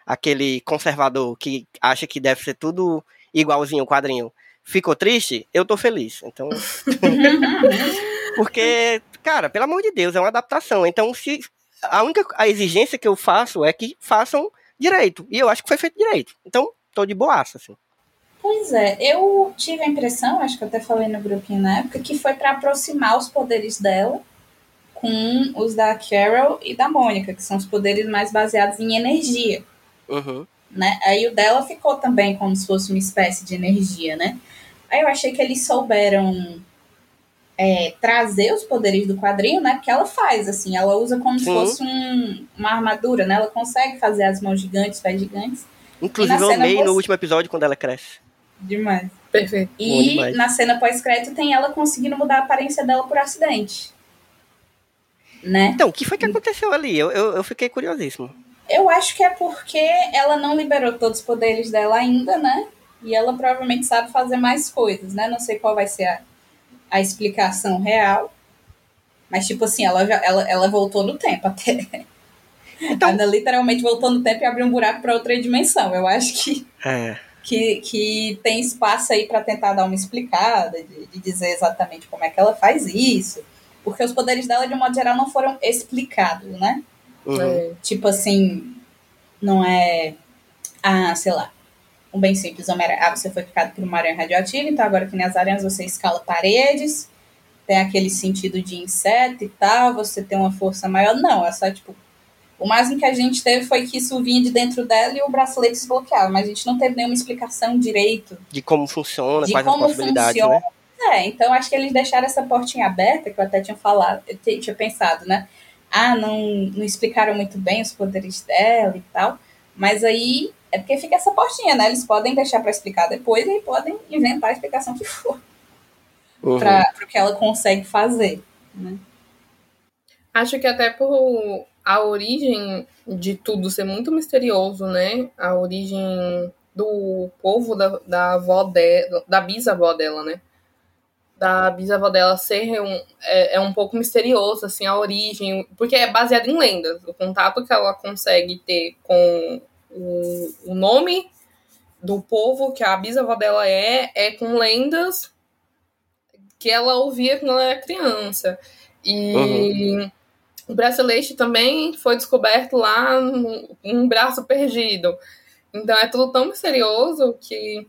aquele conservador que acha que deve ser tudo igualzinho o quadrinho, ficou triste, eu tô feliz. Então, porque, cara, pelo amor de Deus, é uma adaptação. Então, se a única a exigência que eu faço é que façam direito. E eu acho que foi feito direito. Então, tô de boaça, assim. Pois é, eu tive a impressão, acho que eu até falei no grupinho na época, que foi pra aproximar os poderes dela com os da Carol e da Mônica, que são os poderes mais baseados em energia, Uhum. né? Aí o dela ficou também como se fosse uma espécie de energia, né? Aí eu achei que eles souberam é, trazer os poderes do quadrinho, né? Porque ela faz, assim, ela usa como se Sim. fosse um- uma armadura, né? Ela consegue fazer as mãos gigantes, pés gigantes. Inclusive, eu amei no você- último episódio quando ela cresce. Demais. Perfeito. E demais. na cena pós-crédito tem ela conseguindo mudar a aparência dela por acidente. Né? Então, o que foi que aconteceu ali? Eu, eu, eu fiquei curiosíssimo. Eu acho que é porque ela não liberou todos os poderes dela ainda, né? E ela provavelmente sabe fazer mais coisas, né? Não sei qual vai ser a, a explicação real. Mas, tipo assim, ela, já, ela, ela voltou no tempo até. Então- Ela literalmente voltou no tempo e abriu um buraco para outra dimensão. Eu acho que É. que, que tem espaço aí para tentar dar uma explicada, de, de dizer exatamente como é que ela faz isso. Porque os poderes dela, de um modo geral, não foram explicados, né? Uhum. É. Tipo assim, não é. Ah, sei lá. Um bem simples, ah, você foi picado por uma aranha radioativa, então agora que nem as aranhas você escala paredes, tem aquele sentido de inseto e tal, você tem uma força maior. Não, é só tipo. O máximo que a gente teve foi que isso vinha de dentro dela e o bracelete desbloqueava, mas a gente não teve nenhuma explicação direito De como funciona, de quais as como possibilidades, funciona. né? É, então acho que eles deixaram essa portinha aberta, que eu até tinha falado, eu tinha pensado, né? Ah, não, não explicaram muito bem os poderes dela e tal. Mas aí é porque fica essa portinha, né? Eles podem deixar pra explicar depois e podem inventar a explicação que for Uhum. para o que ela consegue fazer. Né? Acho que até por a origem de tudo ser muito misterioso, né? A origem do povo da, da avó dela, da bisavó dela, né? Da bisavó dela ser um, é, é um pouco misterioso, assim, a origem, porque é baseado em lendas. O contato que ela consegue ter com o, o nome do povo que a bisavó dela é, é com lendas que ela ouvia quando ela era criança. E o bracelete também foi descoberto lá num um braço perdido. Então é tudo tão misterioso que.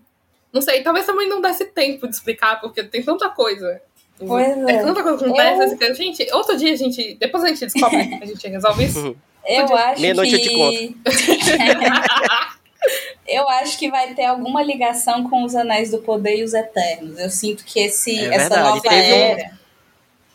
Não sei, talvez também não desse tempo de explicar, porque tem tanta coisa. Pois É é. tanta coisa que acontece. que a gente, outro dia a gente. Depois a gente descobre, a gente resolve isso. Eu acho Meia-noite eu que. te eu acho que vai ter alguma ligação com os Anéis do Poder e os Eternos. Eu sinto que esse, É essa verdade, nova teve um- era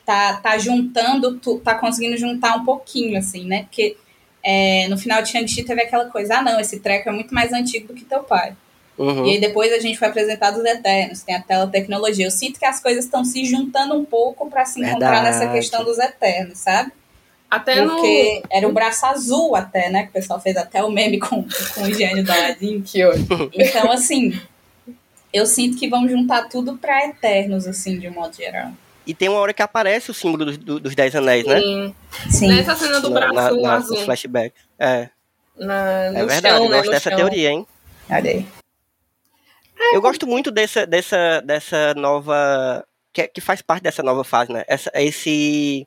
tá, tá juntando, tu- tá conseguindo juntar um pouquinho, assim, né? Porque é, no final de Shang-Chi teve aquela coisa, ah, não, esse treco é muito mais antigo do que teu pai. Uhum. E aí depois a gente foi apresentado os Eternos, tem a teletecnologia. Eu sinto que as coisas estão se juntando um pouco para se encontrar Verdade. nessa questão dos Eternos, sabe? Até Porque no. era o braço azul até, né? Que o pessoal fez até o meme com, com o gênio do Aladdin. Que hoje. Então, assim, eu sinto que vão juntar tudo pra Eternos, assim, de um modo geral. E tem uma hora que aparece o símbolo dos, do- dos Dez Anéis, né? Sim. Sim. Nessa cena do braço na, na, azul. nos flashbacks. É, Na, no é verdade, chão, né? gosto no dessa chão. teoria, hein? Olha aí. Eu gosto muito dessa, dessa, dessa nova. Que, que faz parte dessa nova fase, né? Essa, esse,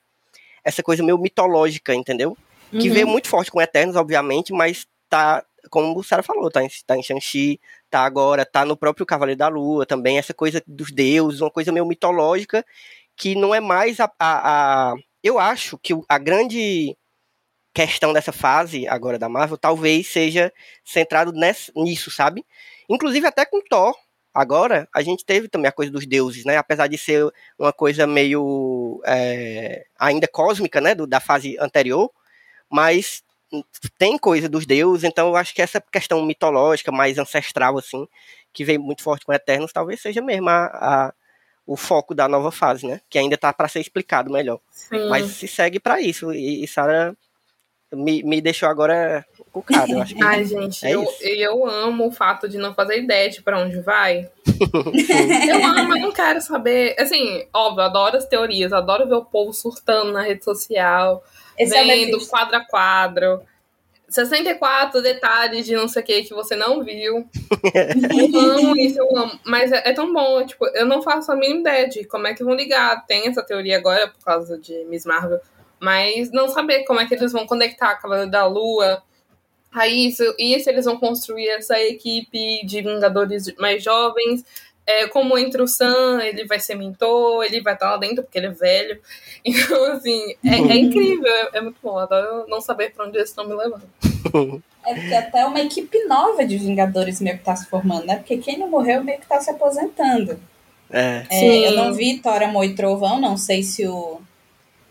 essa coisa meio mitológica, entendeu? Que Uhum. veio muito forte com Eternos, obviamente, mas tá, como o Sarah falou, tá em, tá em Shang-Chi, tá agora, tá no próprio Cavaleiro da Lua também, essa coisa dos deuses, uma coisa meio mitológica, que não é mais a. a, a- eu acho que a grande questão dessa fase agora da Marvel talvez seja centrado ness- nisso, sabe? Inclusive até com Thor. Agora, a gente teve também a coisa dos deuses, né? Apesar de ser uma coisa meio é, ainda cósmica, né? do- da fase anterior, mas tem coisa dos deuses, então eu acho que essa questão mitológica, mais ancestral, assim, que veio muito forte com Eternos, talvez seja mesmo a, a- o foco da nova fase, né? Que ainda tá para ser explicado melhor. Sim. Mas se segue para isso. E, e Sarah me, me deixou agora cucado, eu acho que. Ai, gente, É eu, isso. eu amo o fato de não fazer ideia de pra onde vai. eu amo, eu não quero saber. Assim, óbvio, eu adoro as teorias, adoro ver o povo surtando na rede social, Esse é vendo Mephisto. quadro a quadro. 64 detalhes de não sei o que que você não viu. eu amo isso, eu amo. Mas é, é tão bom, tipo, eu não faço a mínima ideia de como é que vão ligar. Tem essa teoria agora por causa de Miss Marvel. Mas não saber como é que eles vão conectar a Cavaleiro da Lua a isso, e se eles vão construir essa equipe de Vingadores mais jovens. É, como entra o Sam, ele vai ser mentor, ele vai estar lá dentro porque ele é velho. Então, assim, é, é incrível, é, é muito bom. Adoro não saber pra onde eles estão me levando. É porque até uma equipe nova de Vingadores meio que tá se formando, né? Porque quem não morreu meio que tá se aposentando. É. É, Sim. eu não vi Thor, Amor e Trovão, não sei se o,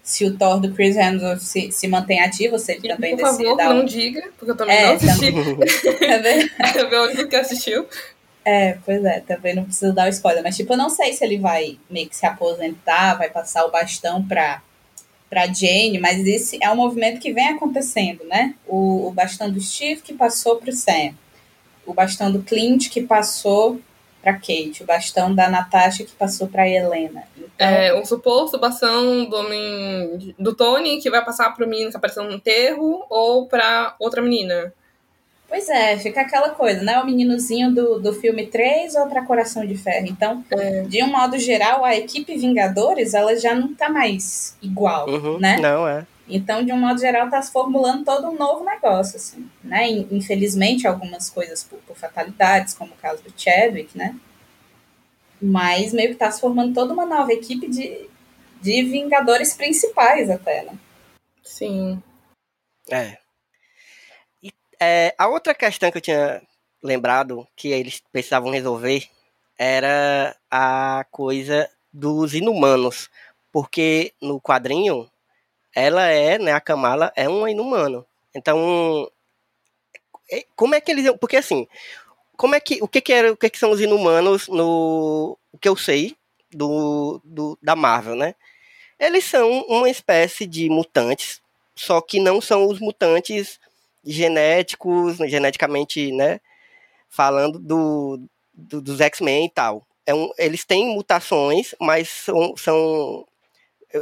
se o Thor do Chris Hemsworth se, se mantém ativo, se ele também Por favor, não um... diga, porque eu também É, não assisti. Tá vendo? Eu vi o único que assistiu. É, pois é, também não preciso dar o spoiler, mas tipo, eu não sei se ele vai meio que se aposentar, vai passar o bastão pra, pra Jane, mas esse é um movimento que vem acontecendo, né? O, o bastão do Steve que passou pro Sam, o bastão do Clint que passou pra Kate, o bastão da Natasha que passou pra Helena. Então, É, o suposto bastão do, homem, do Tony que vai passar pro menino que apareceu no enterro ou pra outra menina. Pois é, fica aquela coisa, né? O meninozinho do, do filme 3 ou pra Coração de Ferro. Então, É. de um modo geral, a equipe Vingadores, ela já não tá mais igual, Uhum, né? Não, é. Então, de um modo geral, tá se formulando todo um novo negócio, assim, né? In- Infelizmente, algumas coisas por, por fatalidades, como o caso do Chadwick, né? Mas meio que tá se formando toda uma nova equipe de, de Vingadores principais até, né? Sim. É. É, a outra questão que eu tinha lembrado que eles precisavam resolver era a coisa dos inumanos. Porque no quadrinho, ela é, né, a Kamala é um inumano. Então, é- como é que eles. Porque assim, como é que. O que, que, era, o que, que são os inumanos no. O que eu sei do, do, da Marvel, né? Eles são uma espécie de mutantes só que não são os mutantes genéticos, geneticamente, né, falando do, do- dos X-Men e tal. É um, eles têm mutações, mas são, são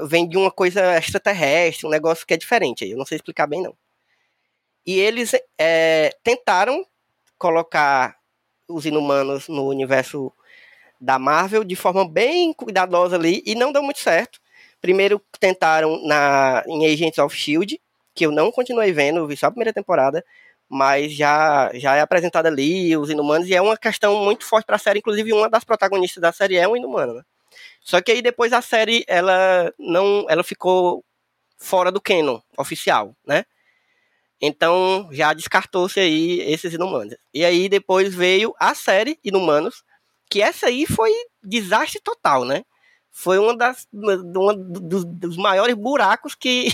vem de uma coisa extraterrestre, um negócio que é diferente. Eu não sei explicar bem não. E eles é, tentaram colocar os Inumanos no universo da Marvel de forma bem cuidadosa ali e não deu muito certo. Primeiro tentaram na, em Agents of Shield, que eu não continuei vendo, vi só a primeira temporada, mas já, já é apresentado ali os Inumanos, e é uma questão muito forte para a série, inclusive uma das protagonistas da série é um Inumano, né? Só que aí depois a série, ela não, ela ficou fora do canon oficial, né? Então já descartou-se aí esses Inumanos. E aí depois veio a série Inumanos, que essa aí foi desastre total, né? Foi uma das uma dos, dos maiores buracos que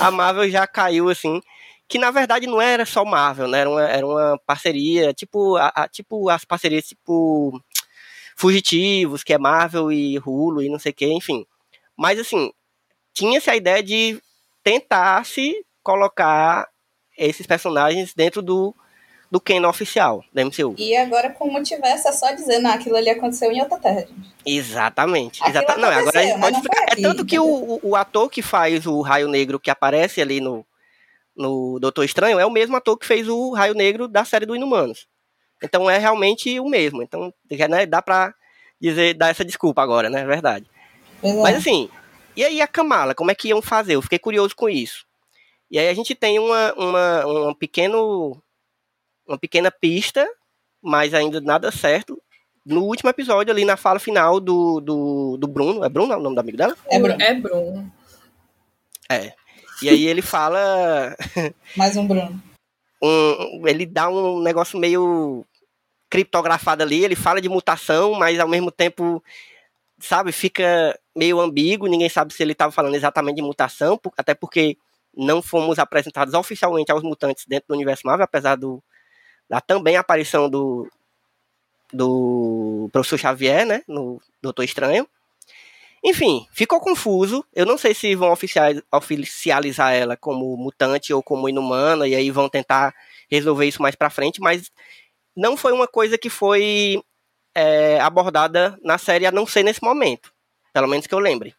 a Marvel já caiu assim, que na verdade não era só Marvel, né? Era uma, era uma parceria, tipo, a, a- tipo as parcerias tipo Fugitivos, que é Marvel e Hulu e não sei o que, enfim. Mas assim, tinha-se a ideia de tentasse colocar esses personagens dentro do, do canon oficial da MCU. E agora com o multiverso é só dizer, não, aquilo ali aconteceu em outra terra, gente. Exatamente. Exata... Não, agora a gente pode explicar. foi É aqui, tanto que o, o, ator que faz o Raio Negro que aparece ali no, no Doutor Estranho é o mesmo ator que fez o Raio Negro da série do Inumanos. Então é realmente o mesmo. Então já, né, dá pra dizer, dar essa desculpa agora, né? É verdade. É. Mas assim, e aí a Kamala, como é que iam fazer? Eu fiquei curioso com isso. E aí a gente tem uma, uma, um pequeno, uma pequena pista, mas ainda nada certo. No último episódio, ali na fala final do, do, do Bruno, é Bruno é o nome do amigo dela? É Bruno. É Bruno. É. E aí ele fala. Mais um Bruno. um- ele dá um negócio meio criptografado ali, ele fala de mutação, mas ao mesmo tempo, sabe, fica meio ambíguo, ninguém sabe se ele estava falando exatamente de mutação, até porque não fomos apresentados oficialmente aos mutantes dentro do universo Marvel, apesar do, da também aparição do, do professor Xavier, né, no Doutor Estranho. Enfim, ficou confuso. Eu não sei se vão oficial- oficializar ela como mutante ou como inumana, e aí vão tentar resolver isso mais pra frente, mas não foi uma coisa que foi é, abordada na série, a não ser nesse momento. Pelo menos que eu lembre.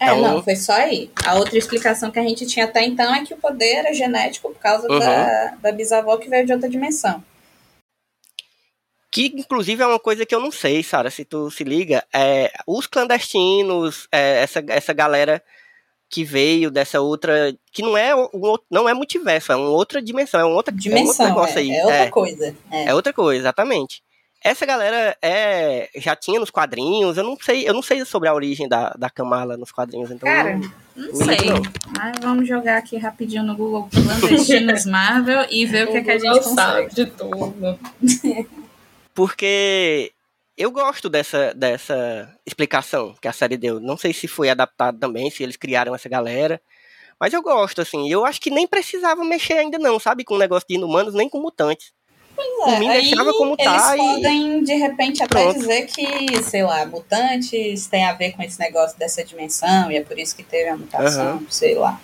É, Então- não, foi só aí. A outra explicação que a gente tinha até então é que o poder era genético por causa Uhum. da, da bisavó que veio de outra dimensão. Que, inclusive, é uma coisa que eu não sei, Sara, se tu se liga. É, os clandestinos, é, essa, essa galera que veio dessa outra. Que não é, um, não é multiverso, é uma outra dimensão, é um outro, é um outro Dimensão, negócio é, aí. é outra é. coisa. É. É outra coisa, exatamente. Essa galera é, já tinha nos quadrinhos, eu não sei, eu não sei sobre a origem da, da Kamala nos quadrinhos, então. Cara, não- Não sei. não. Mas vamos jogar aqui rapidinho no Google Clandestinos Marvel e ver o que, é que a gente consegue. de tudo. Porque eu gosto dessa, dessa explicação que a série deu. Não sei se foi adaptado também, se eles criaram essa galera. Mas eu gosto, assim. Eu acho que nem precisava mexer ainda, não, sabe? Com o negócio de inumanos, nem com mutantes. Por mim, É, aí deixava como eles tá e- podem, de repente, até Pronto. dizer que, sei lá, mutantes tem a ver com esse negócio dessa dimensão e é por isso que teve a mutação, sei lá.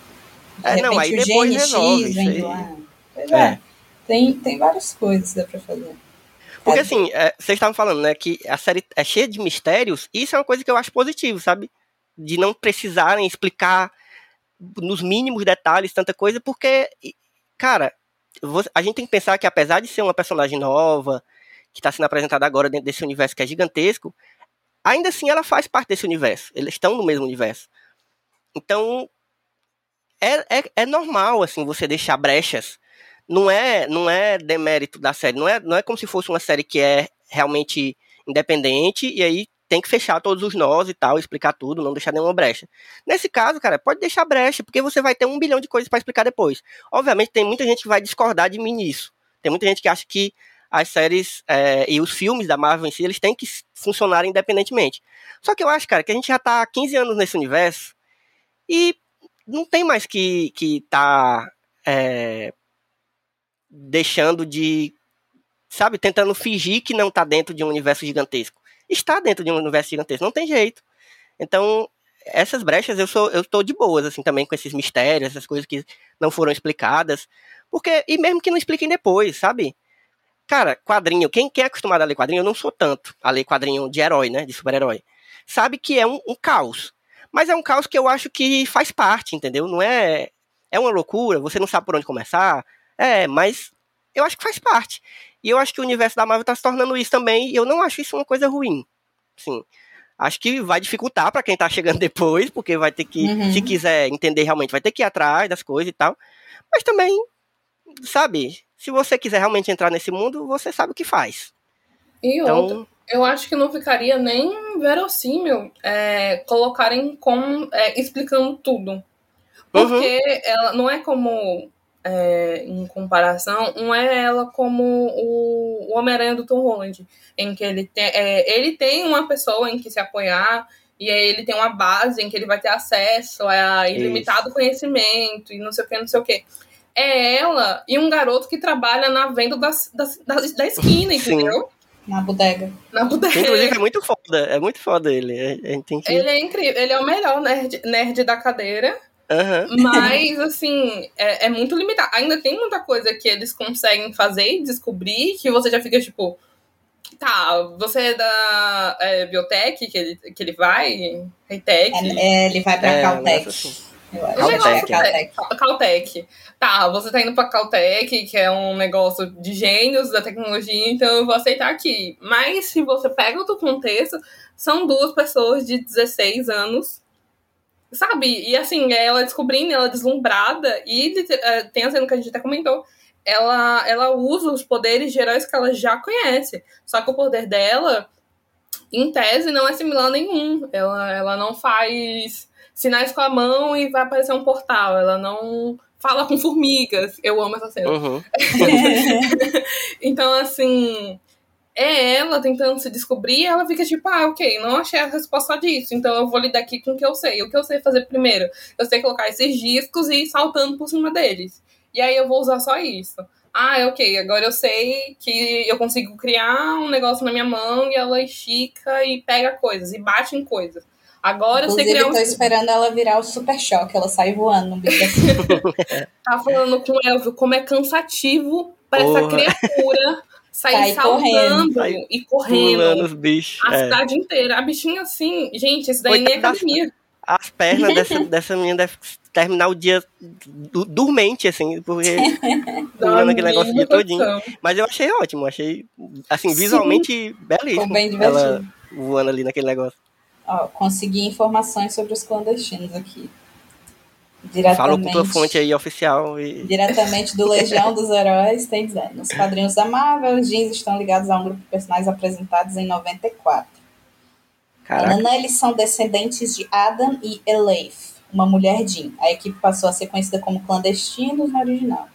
De É, repente não, aí o depois gene resolve vem lá. Pois É. é. Tem, tem várias coisas que dá pra fazer. Porque É. assim, é, vocês estavam falando, né, que a série é cheia de mistérios, e isso é uma coisa que eu acho positivo, sabe? De não precisarem explicar nos mínimos detalhes tanta coisa, porque, e, cara, a gente tem que pensar que apesar de ser uma personagem nova, que está sendo apresentada agora dentro desse universo que é gigantesco, ainda assim ela faz parte desse universo. Eles estão no mesmo universo. Então, é, é, é normal, assim, você deixar brechas não é não é demérito da série, não é, não é como se fosse uma série que é realmente independente e aí tem que fechar todos os nós e tal, explicar tudo, não deixar nenhuma brecha. Nesse caso, cara, pode deixar brecha, porque você vai ter um bilhão de coisas para explicar depois. Obviamente, tem muita gente que vai discordar de mim nisso. Tem muita gente que acha que as séries é, e os filmes da Marvel em si, eles têm que funcionar independentemente. Só que eu acho, cara, que a gente já tá há 15 anos nesse universo e não tem mais que, que tá é, deixando de, sabe, tentando fingir que não tá dentro de um universo gigantesco. Está dentro de um universo gigantesco, não tem jeito. Então, essas brechas eu sou eu tô de boas assim também com esses mistérios, essas coisas que não foram explicadas, porque e mesmo que não expliquem depois, sabe? Cara, quadrinho, quem, quem é acostumado a ler quadrinho, eu não sou tanto a ler quadrinho de herói, né, de super-herói. Sabe que é um, um caos. Mas é um caos que eu acho que faz parte, entendeu? Não é é uma loucura, você não sabe por onde começar. É, mas eu acho que faz parte. E eu acho que o universo da Marvel tá se tornando isso também, e eu não acho isso uma coisa ruim. Sim. Acho que vai dificultar para quem tá chegando depois, porque vai ter que, Uhum. se quiser entender realmente, vai ter que ir atrás das coisas e tal. Mas também, sabe, se você quiser realmente entrar nesse mundo, você sabe o que faz. E outra, Então, eu acho que não ficaria nem verossímil é, colocarem com é, explicando tudo. Porque ela não é como, é, em comparação, não é ela como o, o Homem-Aranha do Tom Holland, em que ele tem, é, ele tem uma pessoa em que se apoiar, e aí ele tem uma base em que ele vai ter acesso a ilimitado conhecimento e não sei o que, não sei o que. É ela e um garoto que trabalha na venda das, das, das- da esquina, entendeu? Na bodega. Na bodega. inclusive, é muito foda. É muito foda ele. Gente tem que. Ele é incrível, ele é o melhor nerd, nerd da cadeira. Aham. Mas, assim, é, é muito limitado. Ainda tem muita coisa que eles conseguem fazer e descobrir que você já fica tipo. Tá, você é da é, biotech que ele, que ele vai? Hightech? É, é, ele vai pra É, Caltech. nessa sim. Eu acho Caltech, é Caltech. Caltech. Tá, você tá indo pra Caltech, que é um negócio de gênios da tecnologia, então eu vou aceitar aqui. Mas se você pega outro contexto, são duas pessoas de 16 anos, sabe? E assim, ela descobrindo, ela deslumbrada, e eh, tem a cena que a gente até comentou. Ela, ela usa os poderes de heróis que ela já conhece. Só que o poder dela, em tese, não é similar a nenhum. Ela, ela não faz sinais com a mão e vai aparecer um portal. Ela não fala com formigas. Eu amo essa cena. Uhum. Então, assim, é ela tentando se descobrir e ela fica tipo, ah, ok, não achei a resposta disso, então eu vou lidar aqui com o que eu sei. O que eu sei fazer primeiro? Eu sei colocar esses discos e ir saltando por cima deles. E aí eu vou usar só isso. Ah, ok, agora eu sei que eu consigo criar um negócio na minha mão e ela estica e pega coisas e bate em coisas. Agora eu sei Inclusive, criar um tô esperando ela virar o super choque. Ela sai voando no bicho assim. Tá falando com o Elvio como é cansativo para essa criatura sair Sair saltando correndo. e correndo Pulando os bichos. a é. cidade inteira. A bichinha assim, gente, isso daí nem é academia. As pernas dessa, dessa menina devem terminar o dia du- dormente, assim, porque pulando aquele negócio o dia todinho. Mas eu achei ótimo, achei, assim, Sim. visualmente belíssimo. Ficou bem Ela divertido. voando ali naquele negócio. Ó, consegui informações sobre os clandestinos aqui. Falou com tua Diretamente, fonte aí oficial e. diretamente do Legião dos Heróis, tem dizendo. Nos quadrinhos da Marvel, os jeans estão ligados a um grupo de personagens apresentados em 94. Caraca. Eles são descendentes de Adam e Eleif, uma mulher Jean. A equipe passou a ser conhecida como clandestinos no original.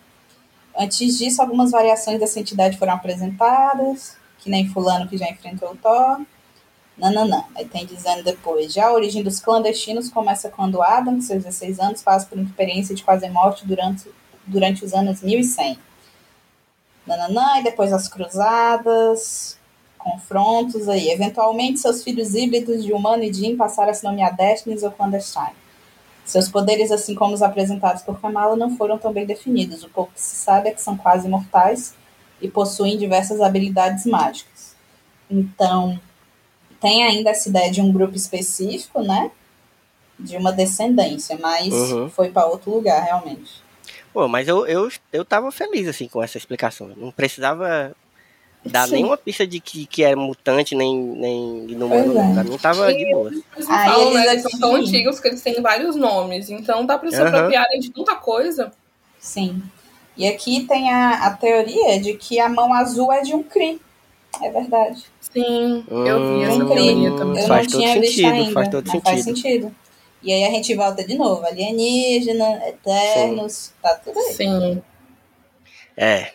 Antes disso, algumas variações dessa entidade foram apresentadas, que nem fulano que já enfrentou o Thor. Nananã. Aí tem dizendo depois, já a origem dos clandestinos começa quando Adam, com seus 16 anos, passa por uma experiência de quase morte durante, durante os anos 1100. Nananã, e depois as cruzadas, confrontos aí. Eventualmente, seus filhos híbridos de humano e Jin passaram a se nomear Destinies ou Clandestine. Seus poderes, assim como os apresentados por Kamala, não foram tão bem definidos. O pouco que se sabe é que são quase imortais e possuem diversas habilidades mágicas. Então, tem ainda essa ideia de um grupo específico, né? De uma descendência, mas Uhum. foi para outro lugar, realmente. Pô, mas eu, eu, eu tava feliz, assim, com essa explicação. Não precisava dar Sim. nenhuma pista de que, que é mutante, nem, nem inumano. É. não. Pra mim tava de boa. Eles Aí falam, né, eles eles são tão antigos que eles têm vários nomes. Então dá pra se Aham. apropriarem de tanta coisa. Sim. E aqui tem a, a teoria de que a mão azul é de um Kree. É verdade. Sim, eu vi essa Hum, teoria também. Eu Faz não todo tinha visto sentido, ainda, faz todo mas faz sentido. sentido. E aí a gente volta de novo. Alienígena, Eternos, tá tudo aí. Sim. É.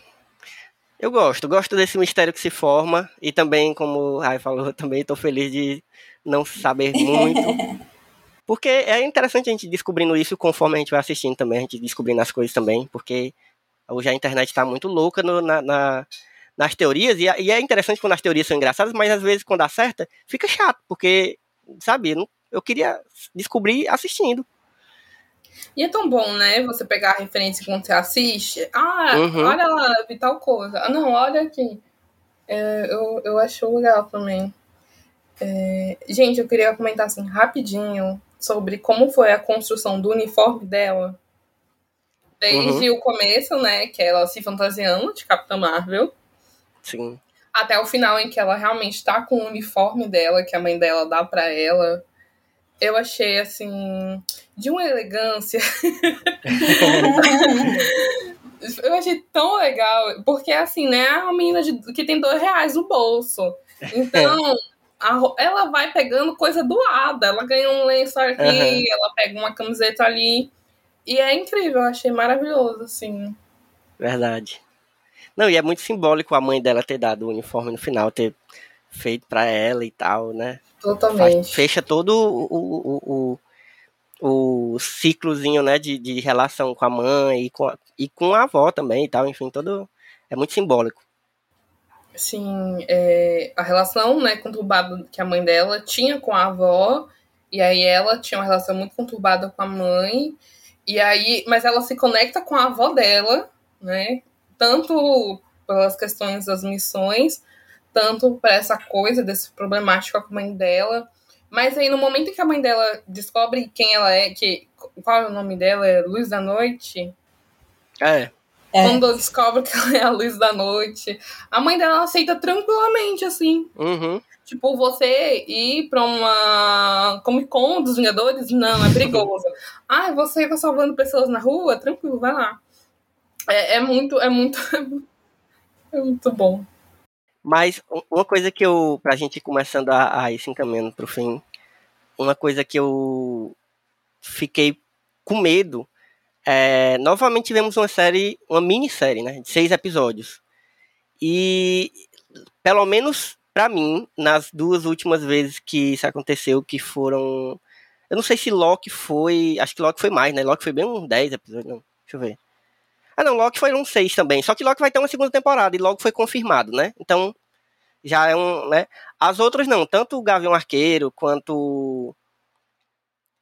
Eu gosto, gosto desse mistério que se forma. E também, como o Rai falou, também tô feliz de não saber muito. Porque é interessante a gente descobrindo isso conforme a gente vai assistindo também, a gente descobrindo as coisas também, porque hoje a internet tá muito louca no- na, na- nas teorias, e, a- e é interessante quando as teorias são engraçadas, mas às vezes quando acerta, fica chato, porque, sabe, eu queria descobrir assistindo. E é tão bom, né? Você pegar a referência quando você assiste. Ah, Uhum. olha lá, vi tal coisa. Ah, não, olha aqui. É, eu, eu acho legal também. É, gente, eu queria comentar assim rapidinho sobre como foi a construção do uniforme dela. Desde o começo, né? Que é ela se fantasiando de Capitã Marvel. Sim. Até o final em que ela realmente tá com o uniforme dela, que a mãe dela dá pra ela. Eu achei, assim, de uma elegância. eu achei tão legal. Porque, assim, né? É uma menina de- que tem dois reais no bolso. Então, a ela vai pegando coisa doada. Ela ganha um lenço aqui, Aham. ela pega uma camiseta ali. E é incrível, eu achei maravilhoso, assim. Verdade. Não, e é muito simbólico a mãe dela ter dado o uniforme no final, ter feito pra ela e tal, né? Totalmente. fecha todo o, o, o, o ciclozinho, né, de, de relação com a mãe e com a, e com a avó também e tal, enfim, todo é muito simbólico. Sim, é, a relação né, conturbada que a mãe dela tinha com a avó, e aí ela tinha uma relação muito conturbada com a mãe, E aí, mas ela se conecta com a avó dela, né? Tanto pelas questões das missões, tanto para essa coisa desse problemático com a mãe dela. Mas aí no momento em que a mãe dela descobre quem ela é, que qual é o nome dela, é Luz da Noite. É. É. Quando descobre que ela é a Luz da Noite, a mãe dela aceita tranquilamente assim. Uhum. Tipo, você ir pra uma Comic Con dos Vingadores, não, é perigoso. ah, você tá salvando pessoas na rua? Tranquilo, vai lá. É, é muito, é muito, é muito bom. Mas uma coisa que eu, pra gente ir começando a, a ir se encaminhando pro fim, uma coisa que eu fiquei com medo, é, novamente tivemos uma série, uma minissérie, né, de seis episódios. E, pelo menos pra mim, nas duas últimas vezes que isso aconteceu, que foram... Eu não sei se Loki foi, acho que Loki foi mais, né, Loki foi bem uns 10 episódios, não, deixa eu ver. Ah não, Loki foi uns 6 também, só que Loki vai ter uma segunda temporada e logo foi confirmado, né, então já é um, né? As outras não, tanto o Gavião Arqueiro quanto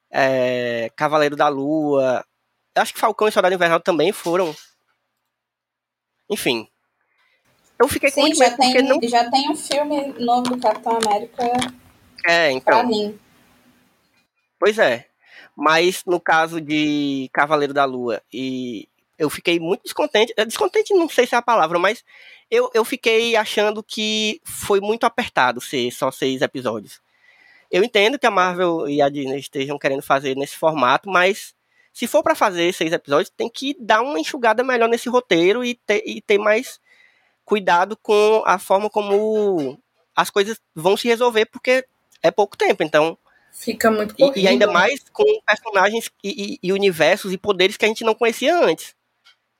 é, Cavaleiro da Lua, acho que Falcão e Soldado Invernal também foram. Enfim. Eu fiquei com Sim, muito já medo porque tem, não já tem um filme novo do Capitão América é, pra então. mim. Pois é. Mas no caso de Cavaleiro da Lua, e eu fiquei muito descontente. eh, Descontente não sei se é a palavra, mas eu, eu fiquei achando que foi muito apertado ser só seis episódios. Eu entendo que a Marvel e a Disney estejam querendo fazer nesse formato, mas se for pra fazer seis episódios, tem que dar uma enxugada melhor nesse roteiro e ter, e ter mais cuidado com a forma como as coisas vão se resolver, porque é pouco tempo. Então, Fica muito e, corrido. e ainda mais com personagens e, e- e universos e poderes que a gente não conhecia antes.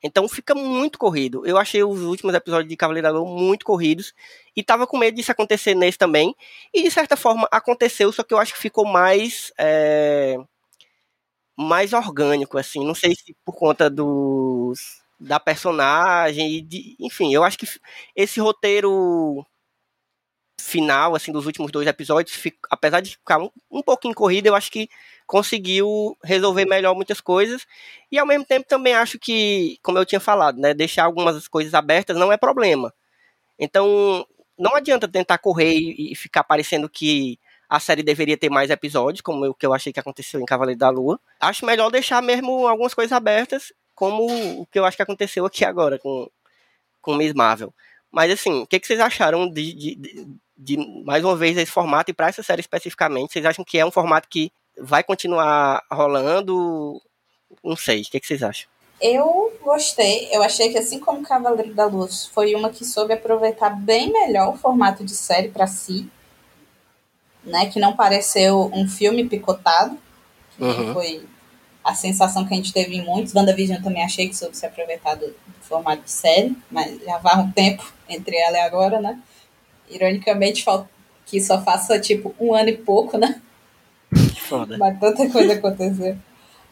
Então fica muito corrido. Eu achei os últimos episódios de Cavaleiro da Lua muito corridos. E tava com medo disso acontecer nesse também. E de certa forma aconteceu, só que eu acho que ficou mais. é, mais orgânico, assim. Não sei se por conta dos. da personagem. E de, enfim, eu acho que esse roteiro final, assim, dos últimos dois episódios, apesar de ficar um, um pouquinho corrido, eu acho que conseguiu resolver melhor muitas coisas. E ao mesmo tempo também acho que, como eu tinha falado, né, deixar algumas coisas abertas não é problema. Então, não adianta tentar correr e ficar parecendo que a série deveria ter mais episódios, como o que eu achei que aconteceu em Cavaleiro da Lua. Acho melhor deixar mesmo algumas coisas abertas, como o que eu acho que aconteceu aqui agora com, com Miss Marvel. Mas assim, o que, que vocês acharam de, de- de, mais uma vez esse formato e para essa série especificamente? Vocês acham que é um formato que vai continuar rolando? Não sei, o que, que vocês acham? Eu gostei. Eu achei que, assim como Cavaleiro da Luz, foi uma que soube aproveitar bem melhor o formato de série para si. Né? Que não pareceu um filme picotado. Que Uhum. foi a sensação que a gente teve em muitos. WandaVision também achei que soube se aproveitar do, formato de série. Mas já vai um tempo entre ela e agora, né? Ironicamente, que só faça tipo um ano e pouco, né? Foda. Mas tanta coisa aconteceu.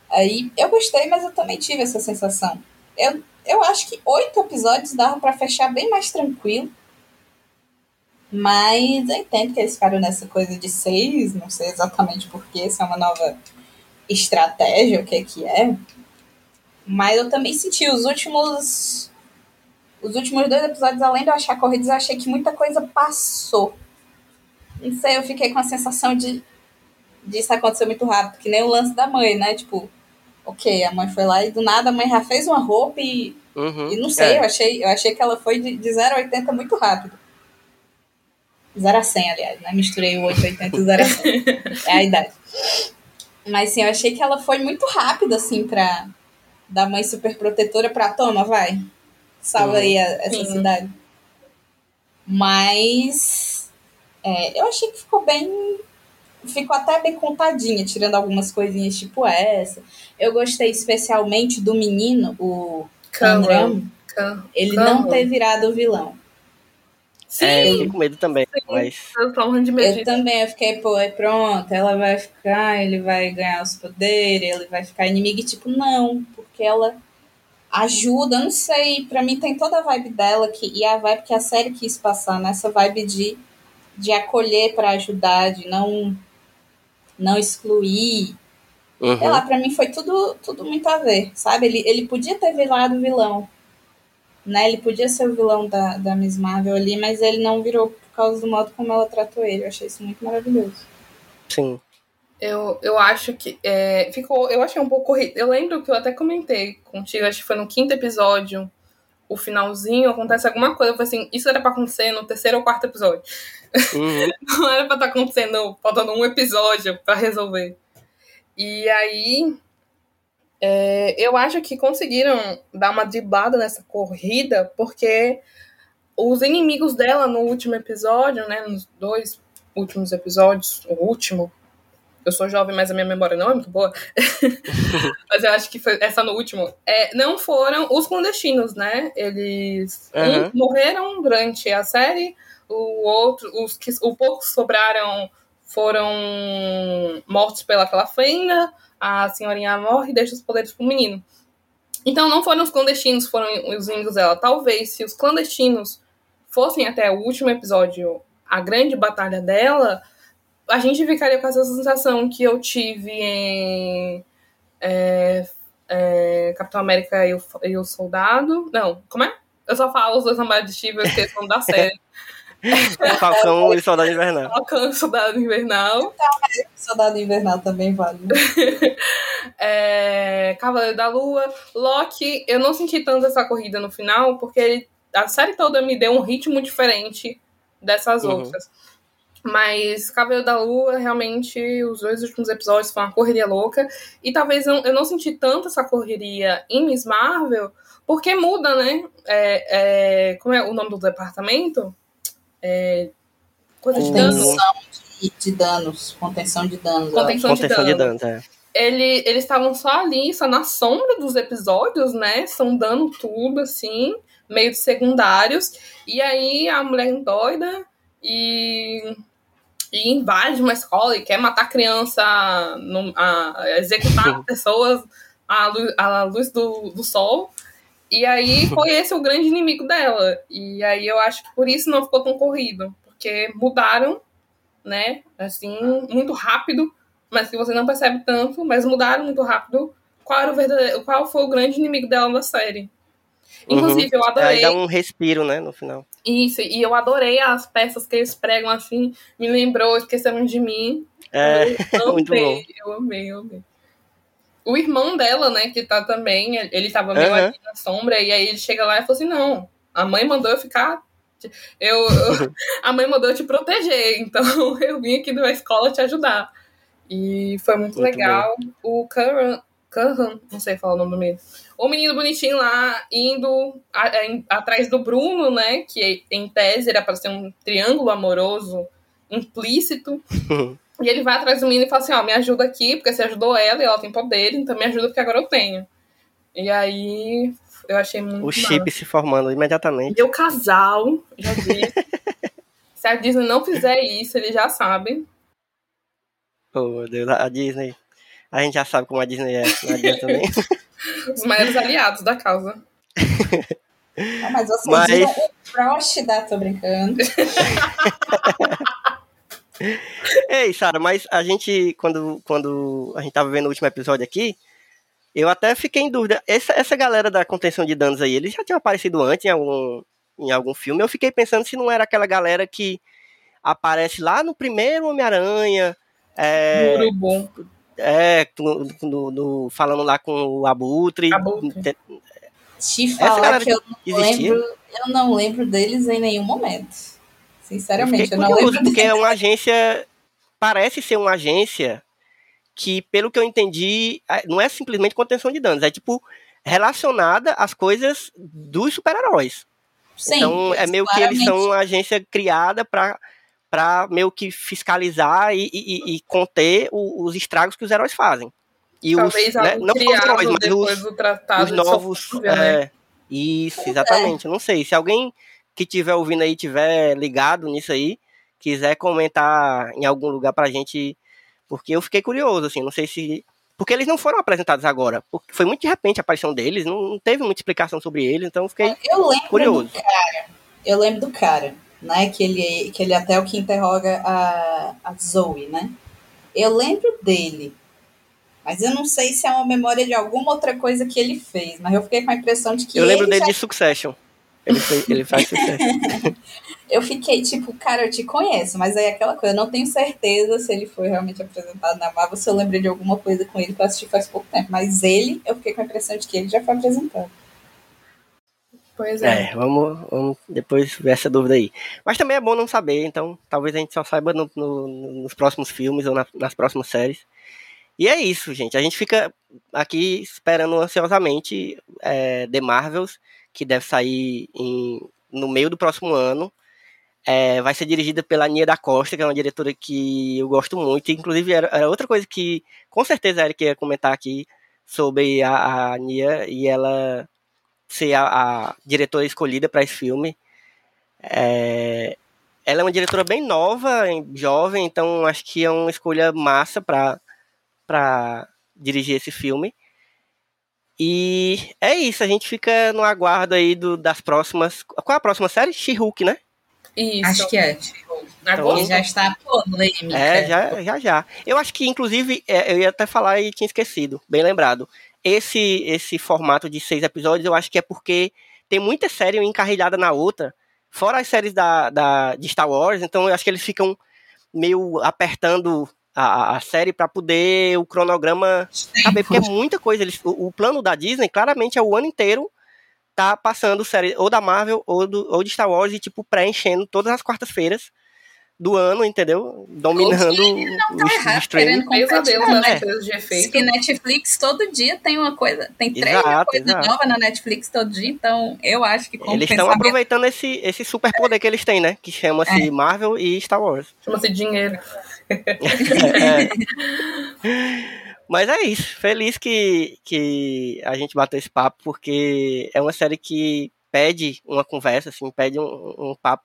Aí eu gostei, mas eu também tive essa sensação. Eu, eu acho que oito episódios dava pra fechar bem mais tranquilo. Mas eu entendo que eles ficaram nessa coisa de seis, não sei exatamente porquê, se é uma nova estratégia, o que é que é. Mas eu também senti os últimos. Os últimos dois episódios, além de eu achar corridos, eu achei que muita coisa passou. Não sei, eu fiquei com a sensação de disso aconteceu muito rápido, que nem o lance da mãe, né? Tipo, ok, a mãe foi lá e do nada a mãe já fez uma roupa e, Uhum. e não sei, É. eu, achei, eu achei que ela foi de, de 0 a 80 muito rápido. 0 a 100, aliás, né? Misturei o 880 e o 0 a 100. É a idade. Mas sim, eu achei que ela foi muito rápida, assim, pra. Da mãe super protetora pra toma, vai. Salva aí a- essa Sim. cidade. Mas. é, eu achei que ficou bem. Ficou até bem contadinha, tirando algumas coisinhas tipo essa. Eu gostei especialmente do menino, o Cameron. Cam- Ele Cameron. não ter virado o vilão. Sim, É, eu fiquei com medo também, mas. eu tô morrendo de medo Eu também, eu fiquei, pô, aí pronto, ela vai ficar, ele vai ganhar os poderes, ele vai ficar inimigo, e tipo, não, porque ela ajuda, não sei, pra mim tem toda a vibe dela, que, e a vibe que a série quis passar, nessa vibe de, de acolher pra ajudar, de não, não excluir, Uhum. Sei lá, pra mim foi tudo, tudo muito a ver, sabe? Ele, ele podia ter virado vilão, né? Ele podia ser o vilão da, da Miss Marvel ali, mas ele não virou por causa do modo como ela tratou ele. Eu achei isso muito maravilhoso. Sim. Eu, eu acho que é, ficou. Eu achei um pouco corrido. Eu lembro que eu até comentei contigo, acho que foi no quinto episódio, o finalzinho, acontece alguma coisa. Eu falei assim, isso era pra acontecer no terceiro ou quarto episódio. Uhum. Não era pra estar acontecendo, faltando um episódio pra resolver. E aí. é, eu acho que conseguiram dar uma driblada nessa corrida, porque os inimigos dela no último episódio, né? Nos dois últimos episódios, o último. Eu sou jovem, mas a minha memória não é muito boa. mas eu acho que foi essa no último. É, não foram os clandestinos, né? Eles um, Uhum. morreram durante a série, o outro, os que o poucos sobraram foram mortos pelaquela fenda, a senhorinha morre e deixa os poderes pro menino. Então não foram os clandestinos, foram os inimigos dela. Talvez se os clandestinos fossem até o último episódio a grande batalha dela, a gente ficaria com essa sensação que eu tive em é, é, Capitão América e o, e o Soldado. Não, como é? Eu só falo os dois namorados de Steve, eu esqueço o nome da série. Falcão e Soldado Invernal. Falcão, Soldado Invernal. Soldado Invernal também vale. é, Cavaleiro da Lua, Loki, eu não senti tanto essa corrida no final, porque ele- a série toda me deu um ritmo diferente dessas Uhum. outras. Mas Cavaleiro da Lua, realmente, os dois últimos episódios foi uma correria louca. E talvez eu, eu não senti tanto essa correria em Miss Marvel, porque muda, né? É, é, como é o nome do departamento? É, coisa de O- dano. Contenção de, de danos. Contenção de danos. Contenção Contenção de dano. danos, é. ele, eles estavam só ali, só na sombra dos episódios, né? São dando tudo, assim, meio de secundários. E aí a mulher doida e, e invade uma escola e quer matar criança, no- a- executar pessoas à luz, à luz do, do sol. E aí foi esse o grande inimigo dela. E aí eu acho que por isso não ficou tão corrido. Porque mudaram, né? Assim, muito rápido mas que você não percebe tanto, mas mudaram muito rápido qual, era o verdadeiro, qual foi o grande inimigo dela na série. Inclusive, eu Aí adorei dá um respiro, né, no final. isso, e eu adorei as peças que eles pregam assim, me lembrou Esqueceram de Mim. É, eu muito amei, eu amei, eu amei. O irmão dela, né, que tá também, ele tava meio Aham. ali na sombra, e aí ele chega lá e fala assim, não, a mãe mandou eu ficar... Eu, eu- a mãe mandou eu te proteger, então eu vim aqui da escola te ajudar. E foi muito, Muito legal. O Curran, Curran, não sei falar o nome do menino. O menino bonitinho lá indo a- em- atrás do Bruno, né? Que em tese era para ser um triângulo amoroso implícito. E ele vai atrás do menino e fala assim: Ó, me ajuda aqui, porque você ajudou ela e ela tem poder, então me ajuda porque agora eu tenho. E aí eu achei muito. o chip se formando imediatamente. Meu casal, já disse. Se a Disney não fizer isso, eles já sabem. Oh, meu Deus, a Disney. A gente já sabe como a Disney é. Não adianta nem. Os maiores aliados da causa. Ah, mas vocês Mas- o Frost da... Tô brincando. Ei, Sara, mas a gente, quando, quando a gente tava vendo o último episódio aqui, eu até fiquei em dúvida. Essa, essa galera da contenção de danos aí, eles já tinham aparecido antes em algum, em algum filme. Eu fiquei pensando se não era aquela galera que aparece lá no primeiro Homem-Aranha. É. é no- no- no- falando lá com o Abutre. Abutre. Te falar que eu não existia? lembro... Eu não lembro deles em nenhum momento. Eu Sinceramente, fiquei eu, não lembro porque é uma agência. Parece ser uma agência que, pelo que eu entendi, é- não é simplesmente contenção de danos, é tipo relacionada às coisas dos super-heróis. Sim, então é meio que eles claramente- são uma agência criada para para meio que fiscalizar e, e- e conter o- os estragos que os heróis fazem. E Talvez os, né, não só os heróis, mas depois os, do tratado os novos. Né? é, isso, exatamente. Eu não sei. Se alguém que estiver ouvindo aí, tiver ligado nisso aí, quiser comentar em algum lugar pra gente, porque eu fiquei curioso, assim, não sei se. Porque eles não foram apresentados agora. Porque foi muito de repente a aparição deles, não, não teve muita explicação sobre eles, então eu fiquei Eu lembro curioso. do cara. Eu lembro do cara, né? Que ele, que ele até é o que interroga a, a Zoe, né? Eu lembro dele. Mas eu não sei se é uma memória de alguma outra coisa que ele fez, mas eu fiquei com a impressão de que. Eu lembro ele dele já de Succession. Ele, fez, ele faz Succession. eu fiquei tipo, cara, eu te conheço, mas aí é aquela coisa, eu não tenho certeza se ele foi realmente apresentado na Marvel, se eu lembrei de alguma coisa com ele que eu assisti faz pouco tempo. Mas ele, eu fiquei com a impressão de que ele já foi apresentado. Pois é. É, vamos, vamos depois ver essa dúvida aí. Mas também é bom não saber, então talvez a gente só saiba no- no- nos próximos filmes ou na- nas próximas séries. E é isso, gente. A gente fica aqui esperando ansiosamente é, The Marvels, que deve sair em- no meio do próximo ano. É, vai ser dirigida pela Nia da Costa, que é uma diretora que eu gosto muito. Inclusive, era, era outra coisa que com certeza a Eric ia comentar aqui sobre a, a Nia e ela ser a, a diretora escolhida para esse filme. É, ela é uma diretora bem nova, em- jovem, então acho que é uma escolha massa para para dirigir esse filme. E é isso, a gente fica no aguardo aí do, das próximas. Qual é a próxima série? She-Hulk, né? Isso. Acho que é. Agora, Ele já está polêmica. É, já, já, já. Eu acho que, inclusive, é, eu ia até falar e tinha esquecido, bem lembrado. Esse, esse formato de seis episódios, eu acho que é porque tem muita série encarrilhada na outra, fora as séries da, da, de Star Wars, então eu acho que eles ficam meio apertando a, a série para poder o cronograma caber, porque é muita coisa. Eles, o, o plano da Disney, claramente, é o ano inteiro tá passando série ou da Marvel ou, do, ou de Star Wars e, tipo, preenchendo todas as quartas-feiras do ano, entendeu? Dominando não tá o, o errado, querendo pesadelo competir, das né? de efeito. Que Netflix todo dia tem uma coisa, tem três coisas novas na Netflix todo dia, então eu acho que como Eles estão pensamento- aproveitando esse, esse super poder que eles têm, né? Que chama-se É. Marvel e Star Wars. Chama-se dinheiro. É. Mas é isso. Feliz que, que a gente bateu esse papo, porque é uma série que pede uma conversa, assim, pede um, um papo.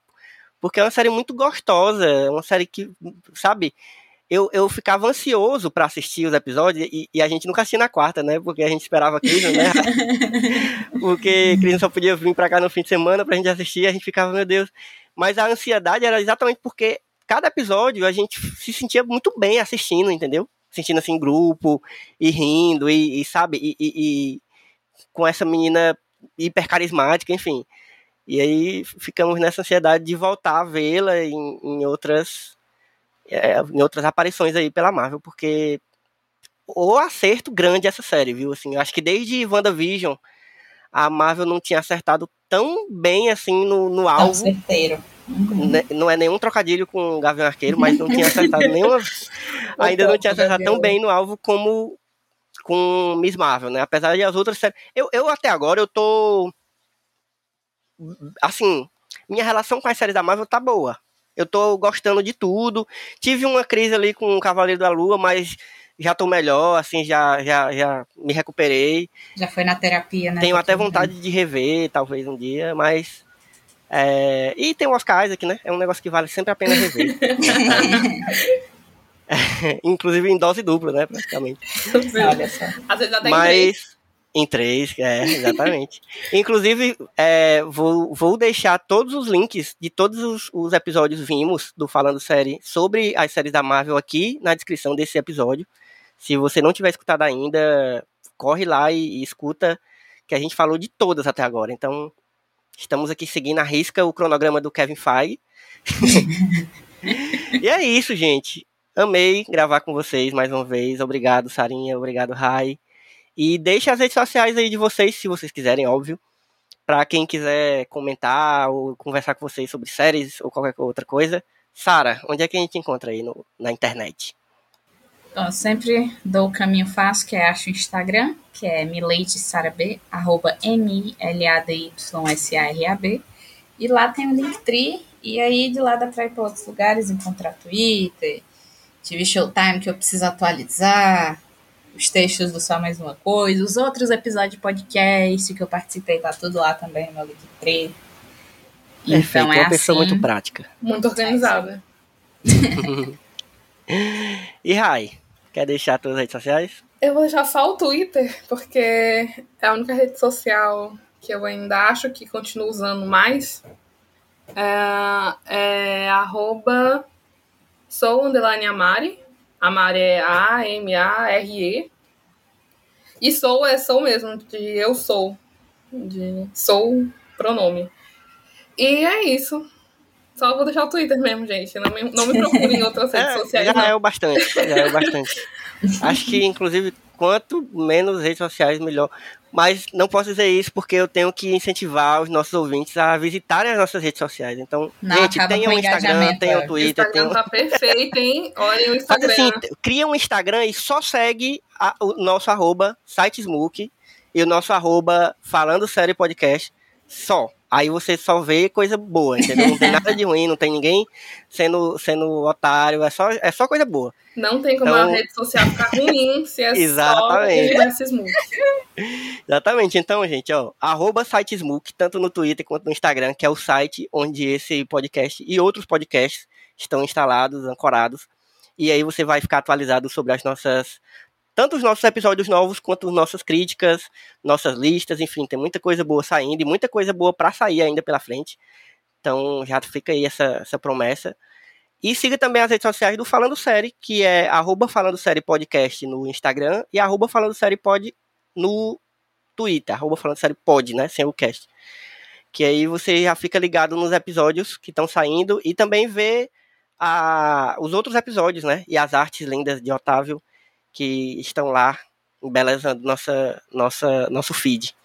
Porque é uma série muito gostosa, é uma série que, sabe, eu, eu ficava ansioso pra assistir os episódios e, e a gente nunca assistia na quarta, né? Porque a gente esperava a Cris, né? Porque Cris só podia vir pra cá no fim de semana pra gente assistir, a gente ficava, meu Deus. Mas a ansiedade era exatamente porque cada episódio a gente se sentia muito bem assistindo, entendeu? Assistindo assim grupo, e rindo, e, e, sabe, e, e- e com essa menina hiper carismática, enfim. E aí ficamos nessa ansiedade de voltar a vê-la em, em outras é, em outras aparições aí pela Marvel, porque o acerto grande essa série, viu? Assim, eu acho que desde WandaVision a Marvel não tinha acertado tão bem assim no, no alvo. certeiro. Uhum. Não é nenhum trocadilho com o Gavião Arqueiro, mas não tinha acertado nenhuma. ainda não tinha acertado tão bem no alvo como com Miss Marvel, né? Apesar de as outras séries. Eu, eu até agora eu tô. Assim, minha relação com as séries da Marvel tá boa. Eu tô gostando de tudo. Tive uma crise ali com o Cavaleiro da Lua, mas já tô melhor, assim, já, já, já me recuperei. Já foi na terapia, né? Tenho até vontade de rever, talvez um dia, mas. é, E tem o Oscar Isaac, né? É um negócio que vale sempre a pena rever. Inclusive em dose dupla, né? Praticamente. Olha só. Às vezes até. Mas. Em três, é, exatamente. Inclusive, é, vou, vou deixar todos os links de todos os, os episódios vimos do Falando Série sobre as séries da Marvel aqui na descrição desse episódio. Se você não tiver escutado ainda, corre lá e, e escuta, que a gente falou de todas até agora. Então, estamos aqui seguindo a risca o cronograma do Kevin Feige. e é isso, gente. Amei gravar com vocês mais uma vez. Obrigado, Sarinha. Obrigado, Rai. E deixe as redes sociais aí de vocês, se vocês quiserem, óbvio. Pra quem quiser comentar ou conversar com vocês sobre séries ou qualquer outra coisa. Sara, onde é que a gente encontra aí no, na internet? Eu sempre dou o caminho fácil, que é acho o Instagram, que é mileidesarab, arroba M-I-L-A-D-Y-S-A-R-A-B. E lá tem o Linktree, e aí de lá dá pra ir pra outros lugares, encontrar Twitter, TV Showtime que eu preciso atualizar, os textos do Só Mais Uma Coisa, os outros episódios de podcast que eu participei, tá tudo lá também no meu Linktree. Perfeito, Então é uma pessoa assim. muito prática. Muito organizada. E Rai, quer deixar suas redes sociais? Eu vou deixar só o Twitter, porque é a única rede social que eu ainda acho que continuo usando mais. É, é arroba sou underline Amari. Amari é A-M-A-R-E. E sou é sou mesmo, de eu sou. De sou pronome. E é isso. Só vou deixar o Twitter mesmo, gente. Não me, não me procure em outras redes É, sociais. já não. é o bastante, já é o bastante. Acho que, inclusive, quanto menos redes sociais, melhor. Mas não posso dizer isso porque eu tenho que incentivar os nossos ouvintes a visitarem as nossas redes sociais. Então, Não, gente, acaba tenha com um o Instagram, engajamento, tenha é. um O Twitter, tenha Instagram um... tá perfeito, hein? Olhem o Faz Instagram. assim, cria um Instagram e só segue a- o nosso arroba sitesmook e o nosso arroba falando sério podcast só. Aí você só vê coisa boa, entendeu? Não tem nada de ruim, não tem ninguém sendo, sendo otário, é só, é só coisa boa. Não tem como Então- a rede social ficar ruim se é Exatamente. só smooth. Exatamente. Então, gente, ó, arroba sitesmook, tanto no Twitter quanto no Instagram, que é o site onde esse podcast e outros podcasts estão instalados, ancorados. E aí você vai ficar atualizado sobre as nossas. Tanto os nossos episódios novos, quanto as nossas críticas, nossas listas, enfim, tem muita coisa boa saindo e muita coisa boa pra sair ainda pela frente. Então já fica aí essa, essa promessa. E siga também as redes sociais do Falando Série, que é arroba Falando Série Podcast no Instagram e arroba Falando Série Pod no Twitter, arroba Falando Série Pod, né, sem o cast. Que aí você já fica ligado nos episódios que estão saindo e também vê a, os outros episódios, né, e as artes lindas de Otávio que estão lá embelezando nossa, nossa, nosso feed.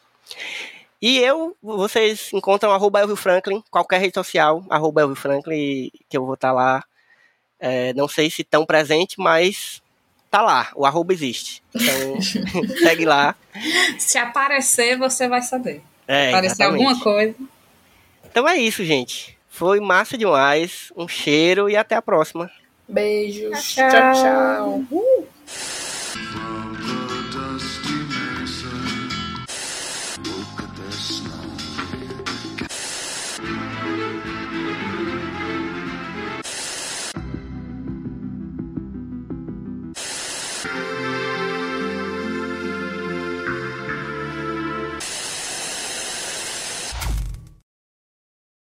E eu, vocês encontram arroba Elvio Franklin, qualquer rede social, arroba Elvio Franklin, que eu vou estar lá. É, não sei se tão presente, mas tá lá, o arroba existe. Então, segue lá. Se aparecer, você vai saber. É, Aparecer exatamente. alguma coisa. Então é isso, gente. Foi massa demais. Um cheiro e até a próxima. Beijos. Tchau, tchau. tchau. tchau. Three.